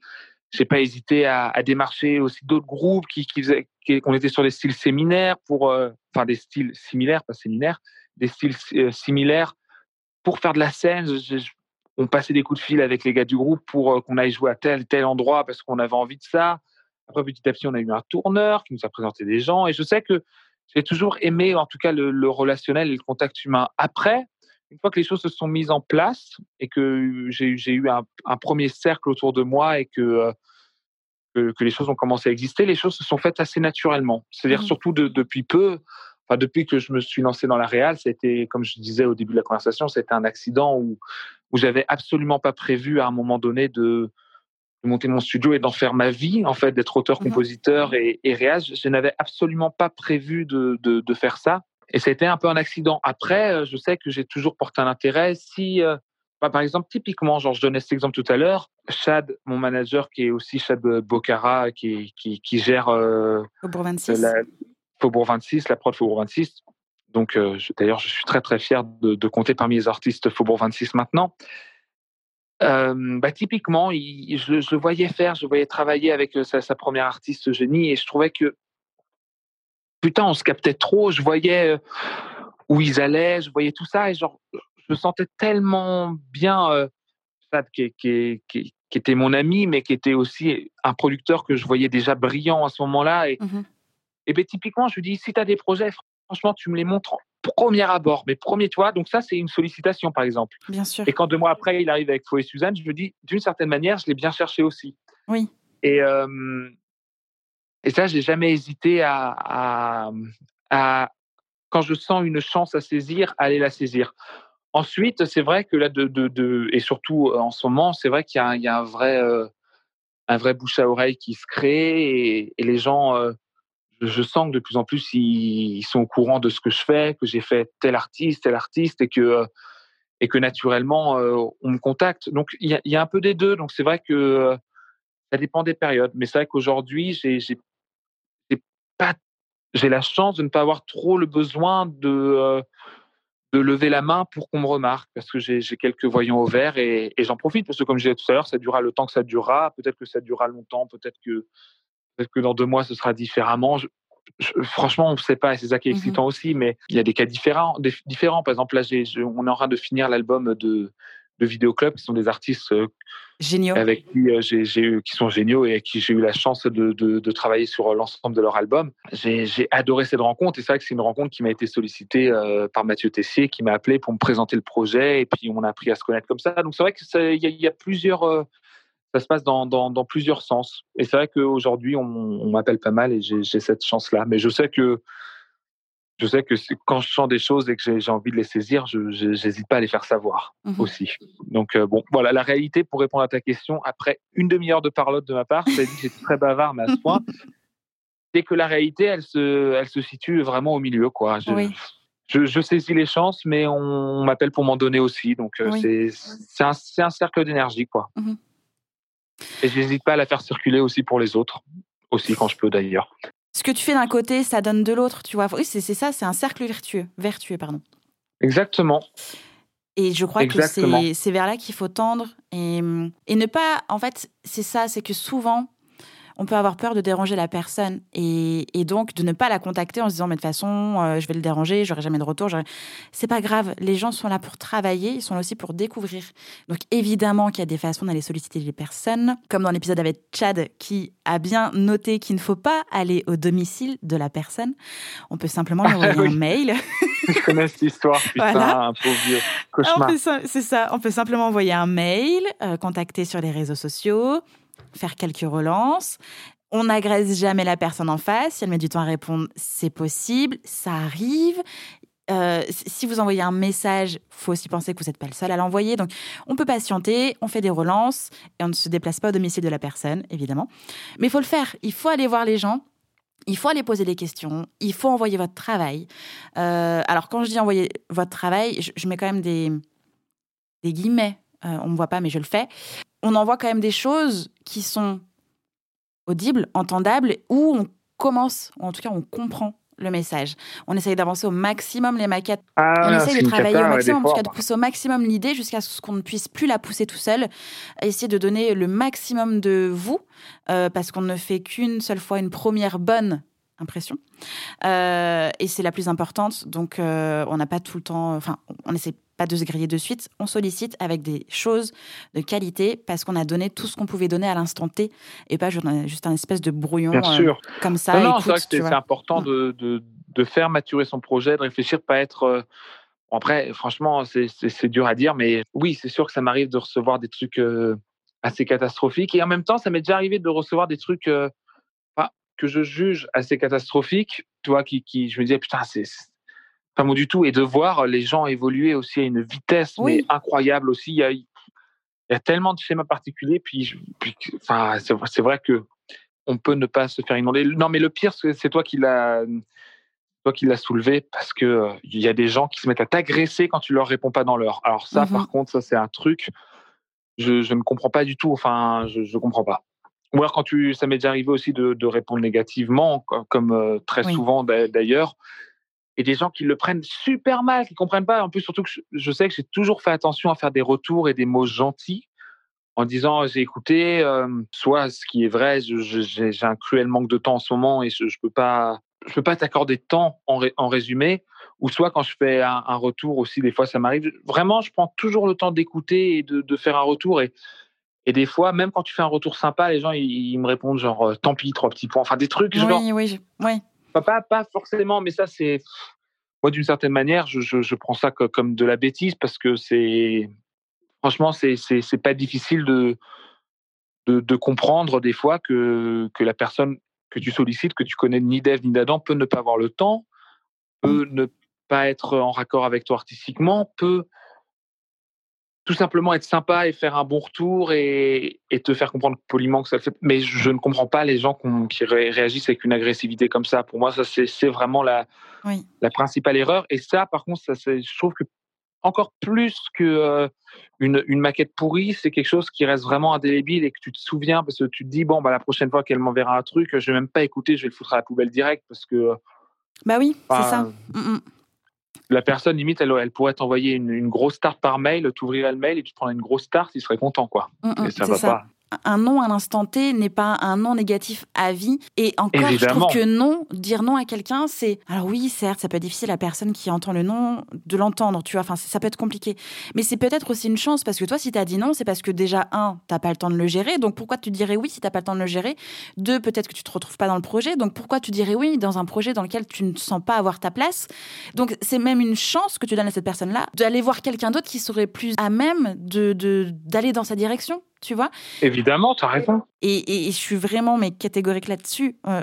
[SPEAKER 2] j'ai pas hésité à, à démarcher aussi d'autres groupes qui, qui faisaient qu'on était sur des styles séminaires pour enfin des styles similaires pas séminaires des styles similaires pour faire de la scène on passait des coups de fil avec les gars du groupe pour qu'on aille jouer à tel tel endroit parce qu'on avait envie de ça après petit à petit on a eu un tourneur qui nous a présenté des gens et je sais que j'ai toujours aimé, en tout cas, le, relationnel et le contact humain. Après, une fois que les choses se sont mises en place et que j'ai eu un, premier cercle autour de moi et euh, que, que, les choses ont commencé à exister, les choses se sont faites assez naturellement. C'est-à-dire mmh. surtout depuis peu, enfin depuis que je me suis lancé dans la réal, c'était, comme je disais au début de la conversation, c'était un accident où, où j'avais absolument pas prévu à un moment donné de, de monter mon studio et d'en faire ma vie, en fait, d'être auteur-compositeur mmh et, et réal. Je n'avais absolument pas prévu de, de, faire ça. Et ça a été un peu un accident. Après, euh, je sais que j'ai toujours porté un intérêt. Si, euh, bah, par exemple, typiquement, genre, je donnais cet exemple tout à l'heure, Chad, mon manager, qui est aussi Chad Bocara, qui, qui, qui gère euh,
[SPEAKER 1] Faubourg 26.
[SPEAKER 2] La, Faubourg 26, la prod Faubourg 26. Donc, d'ailleurs, je suis très, très fier de, de compter parmi les artistes Faubourg 26 maintenant bah, typiquement, je, le voyais faire, je voyais travailler avec sa, première artiste génie et je trouvais que putain, on se captait trop. Je voyais où ils allaient, je voyais tout ça et genre, je me sentais tellement bien. Qui, qui, qui, était mon ami, mais qui était aussi un producteur que je voyais déjà brillant à ce moment-là. Et, et ben, typiquement, je lui dis si tu as des projets, franchement, tu me les montres premier abord, mes premiers toits. Donc ça, c'est une sollicitation, par exemple.
[SPEAKER 1] Bien sûr.
[SPEAKER 2] Et quand deux mois après, il arrive avec Faux et Suzanne, je me dis, d'une certaine manière, je l'ai bien cherché aussi.
[SPEAKER 1] Oui.
[SPEAKER 2] Et, et ça, j'ai jamais hésité à, à, quand je sens une chance à saisir, aller la saisir. Ensuite, c'est vrai que là, de, de, de, et surtout en ce moment, c'est vrai qu'il y, y, a un vrai, un vrai bouche à oreille qui se crée et, et les gens je sens que de plus en plus ils, sont au courant de ce que je fais, que j'ai fait tel artiste, tel artiste, et que et que naturellement euh, on me contacte. Donc il y, a un peu des deux. Donc c'est vrai que euh, ça dépend des périodes, mais c'est vrai qu'aujourd'hui j'ai la chance de ne pas avoir trop le besoin de euh, de lever la main pour qu'on me remarque parce que j'ai quelques voyants au vert et, et j'en profite parce que comme je disais tout à l'heure, ça durera le temps que ça durera. Peut-être que ça durera longtemps, peut-être que Peut-être que dans deux mois, ce sera différemment. franchement, on ne sait pas, et c'est ça qui est mmh excitant aussi, mais il y a des cas différents. différents. Par exemple, là, on est en train de finir l'album de, de Vidéoclub, qui sont des artistes euh,
[SPEAKER 1] géniaux.
[SPEAKER 2] avec qui euh, j'ai, qui sont géniaux et avec qui j'ai eu la chance de, de, travailler sur l'ensemble de leur album. J'ai, adoré cette rencontre et c'est vrai que c'est une rencontre qui m'a été sollicitée euh, par Mathieu Tessier qui m'a appelé pour me présenter le projet et puis on a appris à se connaître comme ça. Donc c'est vrai qu'il y, y, a plusieurs ça se passe dans, dans, dans plusieurs sens. Et c'est vrai qu'aujourd'hui, on, on m'appelle pas mal et j'ai cette chance-là. Mais je sais que je sais que quand je sens des choses et que j'ai envie de les saisir, je n'hésite pas à les faire savoir mmh aussi. Donc euh, bon, voilà, la réalité, pour répondre à ta question, après une demi-heure de parlotte de ma part, c'est dit que j'étais très bavard, mais à ce point, <laughs> c'est que la réalité, elle se, elle se situe vraiment au milieu. Quoi. Je, je, saisis les chances, mais on, m'appelle pour m'en donner aussi. Donc euh, c'est un, un, cercle d'énergie. quoi. Mmh et je n'hésite pas à la faire circuler aussi pour les autres, aussi quand je peux d'ailleurs
[SPEAKER 1] ce que tu fais d'un côté, ça donne de l'autre, tu vois. Oui, c'est ça, c'est un cercle vertueux, vertueux, pardon.
[SPEAKER 2] Exactement.
[SPEAKER 1] Et je crois que c'est vers là qu'il faut tendre et, et ne pas, en fait, c'est ça, c'est que souvent, on peut avoir peur de déranger la personne et, donc de ne pas la contacter en se disant mais de toute façon euh, je vais le déranger, j'aurai jamais de retour. C'est pas grave, les gens sont là pour travailler, ils sont là aussi pour découvrir. Donc évidemment qu'il y a des façons d'aller solliciter les personnes, comme dans l'épisode avec Chad qui a bien noté qu'il ne faut pas aller au domicile de la personne. On peut simplement lui envoyer un mail. <laughs> <laughs>
[SPEAKER 2] je connais cette histoire, putain, un pauvre vieux cauchemar.
[SPEAKER 1] C'est ça, on peut simplement envoyer un mail, euh, contacter sur les réseaux sociaux faire quelques relances. On n'agresse jamais la personne en face. Si elle met du temps à répondre, c'est possible, ça arrive. Euh, si vous envoyez un message, faut aussi penser que vous n'êtes pas le seul à l'envoyer. Donc, on peut patienter, on fait des relances et on ne se déplace pas au domicile de la personne, évidemment. Mais il faut le faire. Il faut aller voir les gens. Il faut aller poser des questions. Il faut envoyer votre travail. Euh, alors, quand je dis envoyer votre travail, je, mets quand même des, des guillemets. Euh, on ne me voit pas, mais je le fais on envoie quand même des choses qui sont audibles, entendables, où on commence, ou en tout cas on comprend le message. On essaye d'avancer au maximum les maquettes.
[SPEAKER 2] Ah,
[SPEAKER 1] on essaye de travailler au maximum, en tout cas de pousser au maximum l'idée jusqu'à ce qu'on ne puisse plus la pousser tout seul. Essayer de donner le maximum de vous, euh, parce qu'on ne fait qu'une seule fois une première bonne impression. Euh, et c'est la plus importante. Donc, euh, on n'a pas tout le temps. Enfin, on essaie pas de se griller de suite. On sollicite avec des choses de qualité parce qu'on a donné tout ce qu'on pouvait donner à l'instant T et pas juste un espèce de brouillon
[SPEAKER 2] Bien euh,
[SPEAKER 1] comme ça.
[SPEAKER 2] Non, c'est important mm. de, de, de, faire maturer son projet, de réfléchir, pas être. Après, franchement, c'est dur à dire, mais oui, c'est sûr que ça m'arrive de recevoir des trucs assez catastrophiques. Et en même temps, ça m'est déjà arrivé de recevoir des trucs que je juge assez catastrophique, toi, qui, qui, je me disais, putain, c'est pas bon du tout. Et de voir les gens évoluer aussi à une vitesse mais incroyable aussi. Il y a, il y a tellement de schémas particuliers. Puis, puis enfin, c'est vrai que on peut ne pas se faire inonder. Non, mais le pire, c'est toi qui l'a toi qui l'a soulevé parce que euh, il y a des gens qui se mettent à t'agresser quand tu leur réponds pas dans l'heure. Alors ça, par mmh contre, ça c'est un truc, je, je, ne comprends pas du tout. Enfin, je, je comprends pas. Ou alors quand tu, ça m'est déjà arrivé aussi de, de répondre négativement, comme euh, très souvent d'ailleurs, et des gens qui le prennent super mal, qui comprennent pas. En plus, surtout que je, sais que j'ai toujours fait attention à faire des retours et des mots gentils en disant j'ai écouté, euh, soit ce qui est vrai, j'ai un cruel manque de temps en ce moment et je, je peux pas, je peux pas t'accorder de temps en, en, résumé, ou soit quand je fais un, un retour aussi, des fois ça m'arrive. Vraiment, je prends toujours le temps d'écouter et de, de, faire un retour et et des fois, même quand tu fais un retour sympa, les gens, ils, me répondent genre, tant pis, trois petits points. Enfin, des trucs genre.
[SPEAKER 1] Oui, oui, oui.
[SPEAKER 2] Pas, pas, forcément, mais ça, c'est. Moi, d'une certaine manière, je, je, prends ça comme de la bêtise parce que c'est. Franchement, c'est pas difficile de, de, de, comprendre des fois que, que la personne que tu sollicites, que tu connais ni d'Ève ni d'Adam, peut ne pas avoir le temps, peut ne pas être en raccord avec toi artistiquement, peut tout simplement être sympa et faire un bon retour et, et, te faire comprendre poliment que ça le fait. Mais je ne comprends pas les gens qui réagissent avec une agressivité comme ça. Pour moi, ça c'est vraiment la, la principale erreur. Et ça, par contre, ça, je trouve que encore plus que euh, une, une, maquette pourrie, c'est quelque chose qui reste vraiment indélébile et que tu te souviens parce que tu te dis bon bah la prochaine fois qu'elle m'enverra un truc, je vais même pas écouter, je vais le foutre à la poubelle direct parce que
[SPEAKER 1] bah oui, c'est ça. Mm, mm
[SPEAKER 2] la personne, limite, elle, elle pourrait t'envoyer une, une, grosse tarte par mail, t'ouvrirais le mail et tu prends une grosse tarte, il serait content, quoi.
[SPEAKER 1] Mm, mm, ça va pas un non à l'instant T n'est pas un non négatif à vie. Et encore, je trouve que non, dire non à quelqu'un, c'est. Alors oui, certes, ça peut être difficile à la personne qui entend le non de l'entendre, tu vois. Enfin, ça peut être compliqué. Mais c'est peut-être aussi une chance parce que toi, si tu as dit non, c'est parce que déjà, un, t'as pas le temps de le gérer. Donc pourquoi tu dirais oui si t'as pas le temps de le gérer? Deux, peut-être que tu te retrouves pas dans le projet. Donc pourquoi tu dirais oui dans un projet dans lequel tu ne sens pas avoir ta place? Donc c'est même une chance que tu donnes à cette personne-là d'aller voir quelqu'un d'autre qui serait plus à même de d'aller dans sa direction tu vois.
[SPEAKER 2] Évidemment, tu as raison.
[SPEAKER 1] Et, je suis vraiment mais catégorique là-dessus. Euh,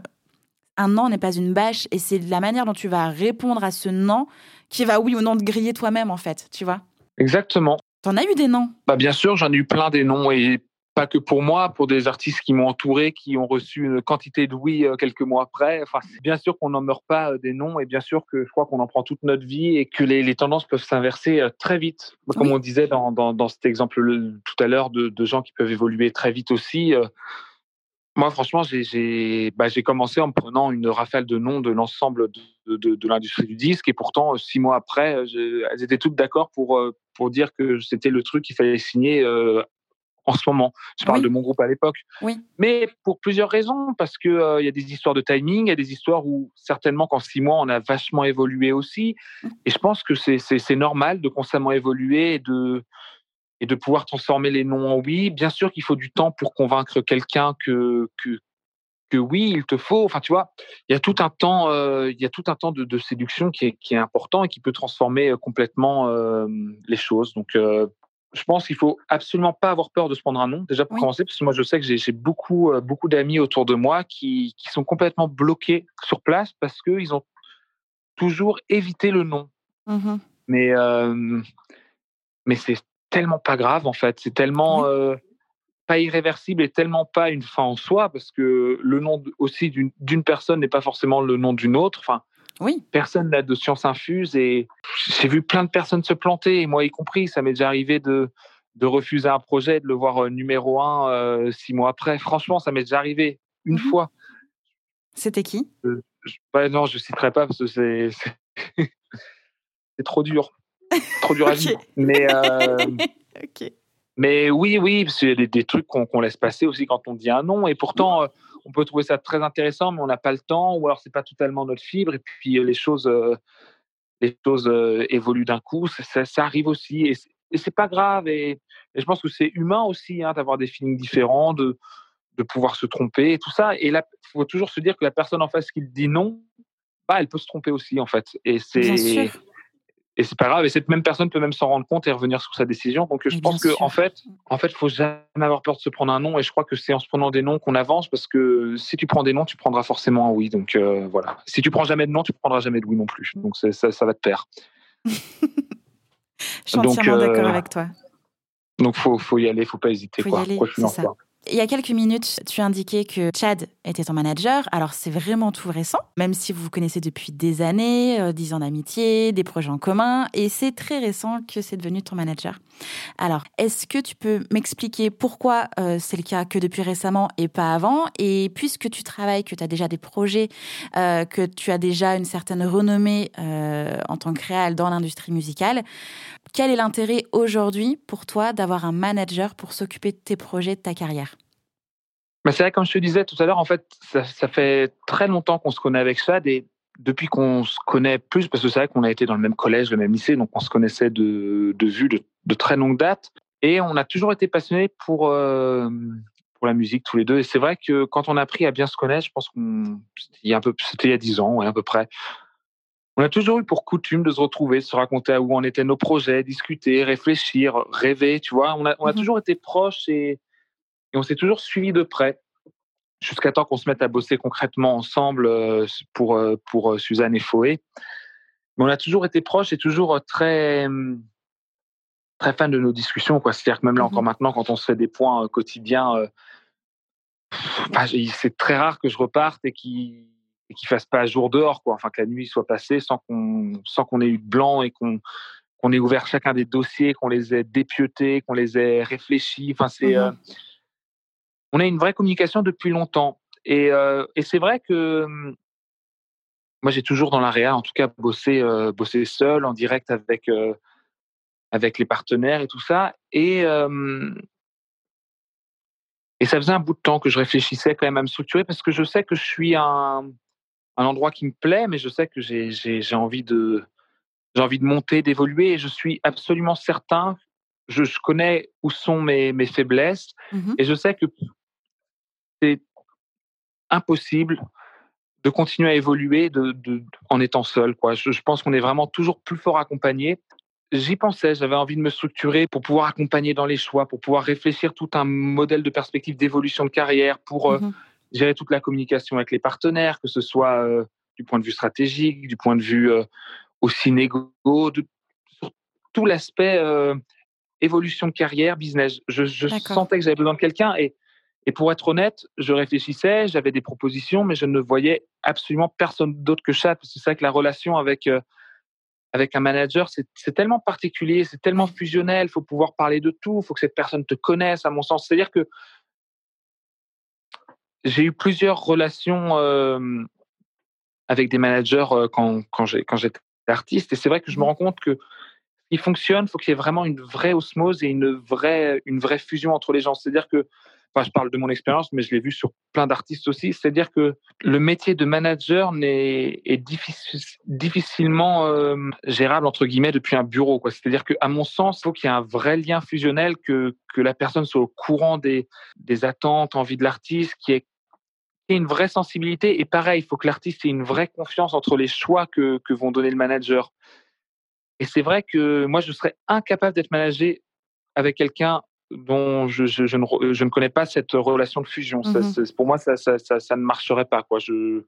[SPEAKER 1] un non n'est pas une bâche et c'est la manière dont tu vas répondre à ce non qui va, oui ou non, te griller toi-même, en fait, tu vois.
[SPEAKER 2] Exactement.
[SPEAKER 1] T'en as eu des noms?
[SPEAKER 2] Bah Bien sûr, j'en ai eu plein des noms et pas que pour moi, pour des artistes qui m'ont entouré, qui ont reçu une quantité de oui euh, quelques mois après. Enfin, bien sûr qu'on n'en meurt pas euh, des noms et bien sûr que je crois qu'on en prend toute notre vie et que les, tendances peuvent s'inverser euh, très vite. Comme on disait dans, dans, cet exemple tout à l'heure de, de, gens qui peuvent évoluer très vite aussi. Moi, franchement, j'ai bah, commencé en me prenant une rafale de noms de l'ensemble de, de, de l'industrie du disque. Et pourtant, six mois après, elles étaient toutes d'accord pour, pour dire que c'était le truc qu'il fallait signer en ce moment. Je parle de mon groupe à l'époque.
[SPEAKER 1] Oui.
[SPEAKER 2] Mais pour plusieurs raisons, parce qu'il il y a des histoires de timing, il y a des histoires où certainement qu'en six mois, on a vachement évolué aussi. Mmh. Et je pense que c'est normal de constamment évoluer et de, et de pouvoir transformer les noms en oui. Bien sûr qu'il faut du temps pour convaincre quelqu'un que, que, que oui, il te faut. Enfin, tu vois, il y a tout un temps, euh, il y a tout un temps de, de séduction qui est, qui est, important et qui peut transformer euh, complètement euh, les choses. Donc, euh, je pense qu'il faut absolument pas avoir peur de se prendre un nom, déjà pour commencer, parce que moi, je sais que j'ai beaucoup, euh, beaucoup d'amis autour de moi qui, qui sont complètement bloqués sur place parce qu'ils ont toujours évité le nom. Mmh mais, mais c'est tellement pas grave en fait. C'est tellement euh, pas irréversible et tellement pas une fin en soi parce que le nom aussi d'une personne n'est pas forcément le nom d'une autre. Enfin,
[SPEAKER 1] oui.
[SPEAKER 2] personne n'a de science infuse et j'ai vu plein de personnes se planter, moi y compris. Ça m'est déjà arrivé de, de refuser un projet, de le voir euh, numéro un euh, six mois après. Franchement, ça m'est déjà arrivé une mmh fois.
[SPEAKER 1] C'était qui?
[SPEAKER 2] Bah, Non, je ne citerai pas parce que <laughs> c'est trop dur trop dur à <laughs> vivre. Mais, euh, <laughs> mais oui, oui, parce qu'il y a des, trucs qu'on laisse passer aussi quand on dit un nom. Et pourtant, euh, on peut trouver ça très intéressant, mais on n'a pas le temps, ou alors c'est pas totalement notre fibre. Et puis euh, les choses, les choses évoluent d'un coup. Ça, ça, arrive aussi. Et, c'est pas grave. Et, je pense que c'est humain aussi hein, d'avoir des feelings différents, de, de pouvoir se tromper et tout ça. Et là, il faut toujours se dire que la personne en face qui dit non, bah, elle peut se tromper aussi, en fait. Et c'est et c'est pas grave. Et cette même personne peut même s'en rendre compte et revenir sur sa décision. Donc, je pense que en fait, en fait, faut jamais avoir peur de se prendre un nom. Et je crois que c'est en se prenant des noms qu'on avance, parce que si tu prends des noms, tu prendras forcément un oui. Donc euh, voilà. Si tu prends jamais de nom, tu prendras jamais de oui non plus. Donc ça, ça va te perdre. <laughs>
[SPEAKER 1] je suis entièrement d'accord euh, avec toi.
[SPEAKER 2] Donc faut, faut y aller, faut pas hésiter.
[SPEAKER 1] Faut quoi. Y aller, ça. Il y a quelques minutes, tu indiquais que Chad était ton manager. Alors, c'est vraiment tout récent, même si vous vous connaissez depuis des années, euh, dix ans d'amitié, des projets en commun, et c'est très récent que c'est devenu ton manager. Alors, est-ce que tu peux m'expliquer pourquoi euh, c'est le cas que depuis récemment et pas avant? Et puisque tu travailles, que tu as déjà des projets, euh, que tu as déjà une certaine renommée en tant que réal dans l'industrie musicale, quel est l'intérêt aujourd'hui pour toi d'avoir un manager pour s'occuper de tes projets, de ta carrière?
[SPEAKER 2] Bah, C'est vrai, comme je te disais tout à l'heure, en fait, ça, fait très longtemps qu'on se connaît avec Chad et depuis qu'on se connaît plus, parce que c'est vrai qu'on a été dans le même collège, le même lycée, donc on se connaissait de, de vue de, très longue date. Et on a toujours été passionnés pour, euh, pour la musique tous les deux. Et c'est vrai que quand on a appris à bien se connaître, je pense qu'on il y a un peu, c'était il y a dix ans, à peu près. On a toujours eu pour coutume de se retrouver, de se raconter où en étaient nos projets, discuter, réfléchir, rêver, tu vois. On a, mmh toujours été proches et, on s'est toujours suivi de près jusqu'à temps qu'on se mette à bosser concrètement ensemble euh, pour, euh, pour euh, Suzanne et Foé. Mais on a toujours été proches et toujours très, très fans de nos discussions. C'est-à-dire que même là, mmh encore maintenant, quand on se fait des points quotidiens, c'est très rare que je reparte et qu'il et qu'il fasse pas jour dehors, quoi. Enfin, que la nuit soit passée sans qu'on qu'on ait eu de blanc et qu'on qu'on ait ouvert chacun des dossiers, qu'on les ait dépiautés, qu'on les ait réfléchis. Enfin, c'est mmh euh, on a une vraie communication depuis longtemps. Et, euh, et c'est vrai que hum, moi, j'ai toujours dans l'AREA, en tout cas, bossé, euh, bossé seul, en direct avec, avec les partenaires et tout ça. Et, et ça faisait un bout de temps que je réfléchissais quand même à me structurer parce que je sais que je suis un, un endroit qui me plaît, mais je sais que j'ai envie de j'ai envie de monter, d'évoluer, et je suis absolument certain. Je, je connais où sont mes, mes faiblesses, mmh et je sais que c'est impossible de continuer à évoluer de, de, en étant seul. Quoi. Je, je pense qu'on est vraiment toujours plus fort accompagné. J'y pensais, j'avais envie de me structurer pour pouvoir accompagner dans les choix, pour pouvoir réfléchir tout un modèle de perspective d'évolution de carrière, pour euh, mmh gérer toute la communication avec les partenaires, que ce soit euh, du point de vue stratégique, du point de vue euh, aussi négo, de, tout l'aspect évolution de carrière, business. Je, je sentais que j'avais besoin de quelqu'un et, et pour être honnête, je réfléchissais, j'avais des propositions, mais je ne voyais absolument personne d'autre que Chad. C'est ça que la relation avec avec un manager, c'est tellement particulier, c'est tellement fusionnel, il faut pouvoir parler de tout, il faut que cette personne te connaisse, à mon sens. C'est-à-dire que j'ai eu plusieurs relations euh, avec des managers euh, quand, quand j'étais artiste, et c'est vrai que je me mmh. rends compte que il fonctionne, il faut qu'il y ait vraiment une vraie osmose et une vraie, une vraie fusion entre les gens. C'est-à-dire que enfin, je parle de mon expérience, mais je l'ai vu sur plein d'artistes aussi, c'est-à-dire que le métier de manager est, est difficilement euh, gérable, entre guillemets, depuis un bureau. C'est-à-dire qu'à mon sens, il faut qu'il y ait un vrai lien fusionnel, que, que la personne soit au courant des, des attentes, envies de l'artiste, qui ait une vraie sensibilité. Et pareil, il faut que l'artiste ait une vraie confiance entre les choix que, que vont donner le manager. Et c'est vrai que moi, je serais incapable d'être managé avec quelqu'un dont je, je, je, ne, je, ne, connais pas cette relation de fusion. ça, mmh pour moi, ça, ça, ça, ne marcherait pas. Quoi. Je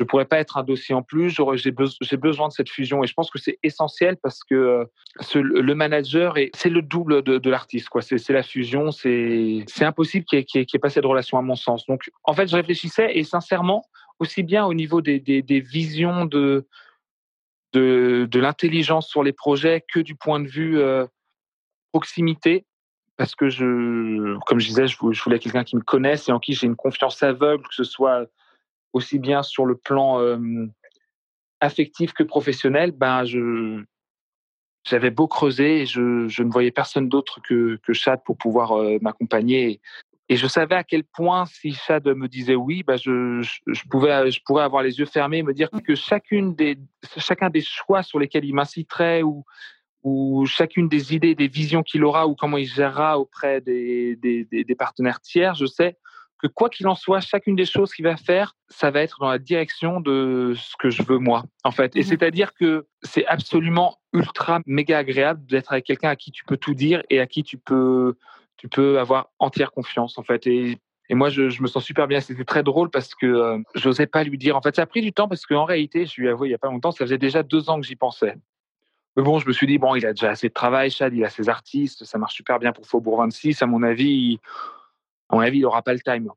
[SPEAKER 2] ne pourrais pas être un dossier en plus. J'ai besoin, besoin de cette fusion et je pense que c'est essentiel parce que euh, ce, le manager, c'est le double de, de l'artiste. C'est la fusion. C'est impossible qu'il n'y ait, qu ait, pas cette relation à mon sens. Donc, en fait, je réfléchissais et sincèrement, aussi bien au niveau des, des, des visions de, de, de l'intelligence sur les projets que du point de vue euh, proximité parce que je, comme je disais, je voulais quelqu'un qui me connaisse et en qui j'ai une confiance aveugle, que ce soit aussi bien sur le plan affectif que professionnel. Ben, je, j'avais beau creuser et je, je, ne voyais personne d'autre que, que Chad pour pouvoir m'accompagner. Et je savais à quel point, si Chad me disait oui, ben je, je, pouvais, je pourrais avoir les yeux fermés et me dire que chacune des, chacun des choix sur lesquels il m'inciterait ou ou chacune des idées, des visions qu'il aura ou comment il gérera auprès des, des, des partenaires tiers, je sais que quoi qu'il en soit, chacune des choses qu'il va faire, ça va être dans la direction de ce que je veux moi, en fait. Et mmh c'est-à-dire que c'est absolument ultra méga agréable d'être avec quelqu'un à qui tu peux tout dire et à qui tu peux, tu peux avoir entière confiance, en fait. Et, et moi, je, je, me sens super bien. C'était très drôle parce que euh, je n'osais pas lui dire. En fait, ça a pris du temps parce qu'en réalité, je lui avoue, il n'y a pas longtemps, ça faisait déjà deux ans que j'y pensais. Mais bon, je me suis dit, bon, il a déjà assez de travail, Chad, il a ses artistes, ça marche super bien pour Faubourg 26. À mon avis, à mon avis, il n'aura pas le time.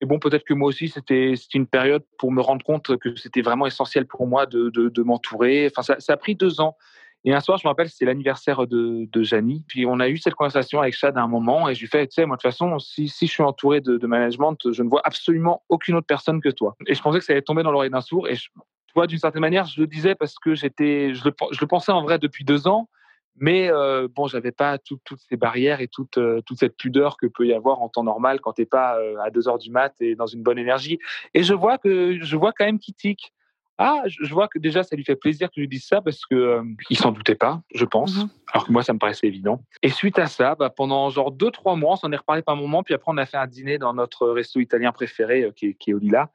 [SPEAKER 2] Et bon, peut-être que moi aussi, c'était une période pour me rendre compte que c'était vraiment essentiel pour moi de, de, m'entourer. Enfin, ça, a pris deux ans. Et un soir, je me rappelle, c'était l'anniversaire de, de. Puis on a eu cette conversation avec Chad à un moment et je lui fais, tu sais, moi, de toute façon, si, si je suis entouré de, de, management, je ne vois absolument aucune autre personne que toi. Et je pensais que ça allait tomber dans l'oreille d'un sourd. Et je, tu vois, d'une certaine manière, je le disais parce que j'étais, je le, je le, pensais en vrai depuis deux ans, mais euh, bon, j'avais pas tout, toutes ces barrières et toute, euh, toute cette pudeur que peut y avoir en temps normal quand t'es pas euh, à deux heures du mat et dans une bonne énergie. Et je vois que, je vois quand même qu'il tique. Ah, je vois que déjà, ça lui fait plaisir que je dise ça parce que euh, il s'en doutait pas, je pense. Mmh Alors que moi, ça me paraissait évident. Et suite à ça, bah, pendant genre deux, trois mois, on s'en est reparlé par moment. Puis après, on a fait un dîner dans notre resto italien préféré, euh, qui, est, qui est au Lila.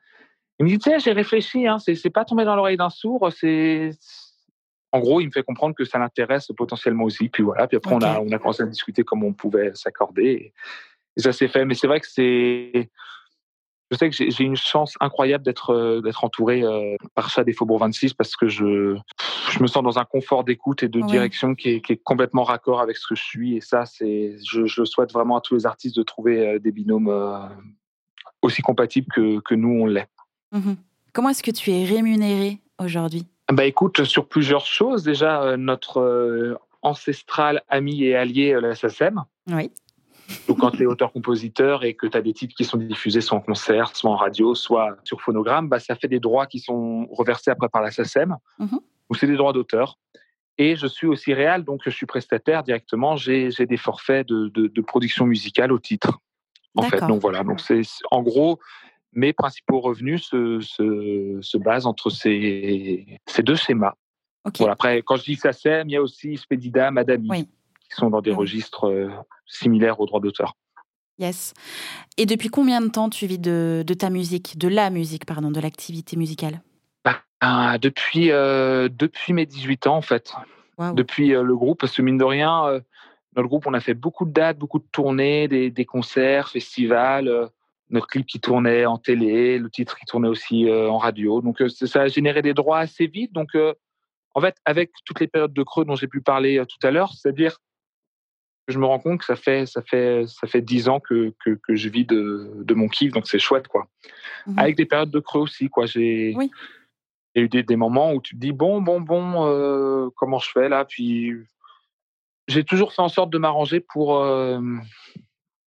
[SPEAKER 2] Il me dit, tu sais, j'ai réfléchi, hein, c'est pas tombé dans l'oreille d'un sourd, c'est. En gros, il me fait comprendre que ça l'intéresse potentiellement aussi. Puis voilà, puis après, okay. on, a, on a commencé à discuter comment on pouvait s'accorder. Et ça s'est fait. Mais c'est vrai que c'est. Je sais que j'ai une chance incroyable d'être euh, d'être entouré euh, par Chad des Faubourg 26 parce que je, je me sens dans un confort d'écoute et de ouais. direction qui est, qui est, complètement raccord avec ce que je suis. Et ça, c'est, je, je souhaite vraiment à tous les artistes de trouver euh, des binômes aussi compatibles que, que nous, on l'est.
[SPEAKER 1] Mmh. Comment est-ce que tu es rémunéré aujourd'hui?
[SPEAKER 2] Bah écoute, sur plusieurs choses. Déjà, euh, notre euh, ancestral ami et allié, euh, la SACEM.
[SPEAKER 1] Oui. <laughs>
[SPEAKER 2] Donc, quand tu es auteur-compositeur et que tu as des titres qui sont diffusés soit en concert, soit en radio, soit sur phonogramme, bah, ça fait des droits qui sont reversés après par la SACEM. Mmh. Donc, c'est des droits d'auteur. Et je suis aussi réel, donc je suis prestataire directement. J'ai des forfaits de, de, de, production musicale au titre. En fait, donc voilà. Donc, c'est en gros, mes principaux revenus se, se, se basent entre ces, ces deux schémas. Okay. Bon, après, quand je dis SACEM, il y a aussi Spedida, Madami, oui. qui sont dans des oui. registres euh, similaires aux droits d'auteur.
[SPEAKER 1] Yes. Et depuis combien de temps tu vis de, de ta musique, de la musique, pardon, de l'activité musicale?
[SPEAKER 2] Bah, depuis, euh, depuis mes 18 ans, en fait. depuis le groupe, parce que mine de rien, dans le groupe, on a fait beaucoup de dates, beaucoup de tournées, des, des concerts, festivals, notre clip qui tournait en télé, le titre qui tournait aussi en radio. Donc ça a généré des droits assez vite. Donc en fait, avec toutes les périodes de creux dont j'ai pu parler tout à l'heure, c'est-à-dire je me rends compte que ça fait ça fait ça fait dix ans que, que, que je vis de, de, mon kiff, donc c'est chouette quoi. Mmh Avec des périodes de creux aussi quoi. J'ai oui. eu des, des, moments où tu te dis bon bon bon euh, comment je fais là? Puis j'ai toujours fait en sorte de m'arranger pour euh,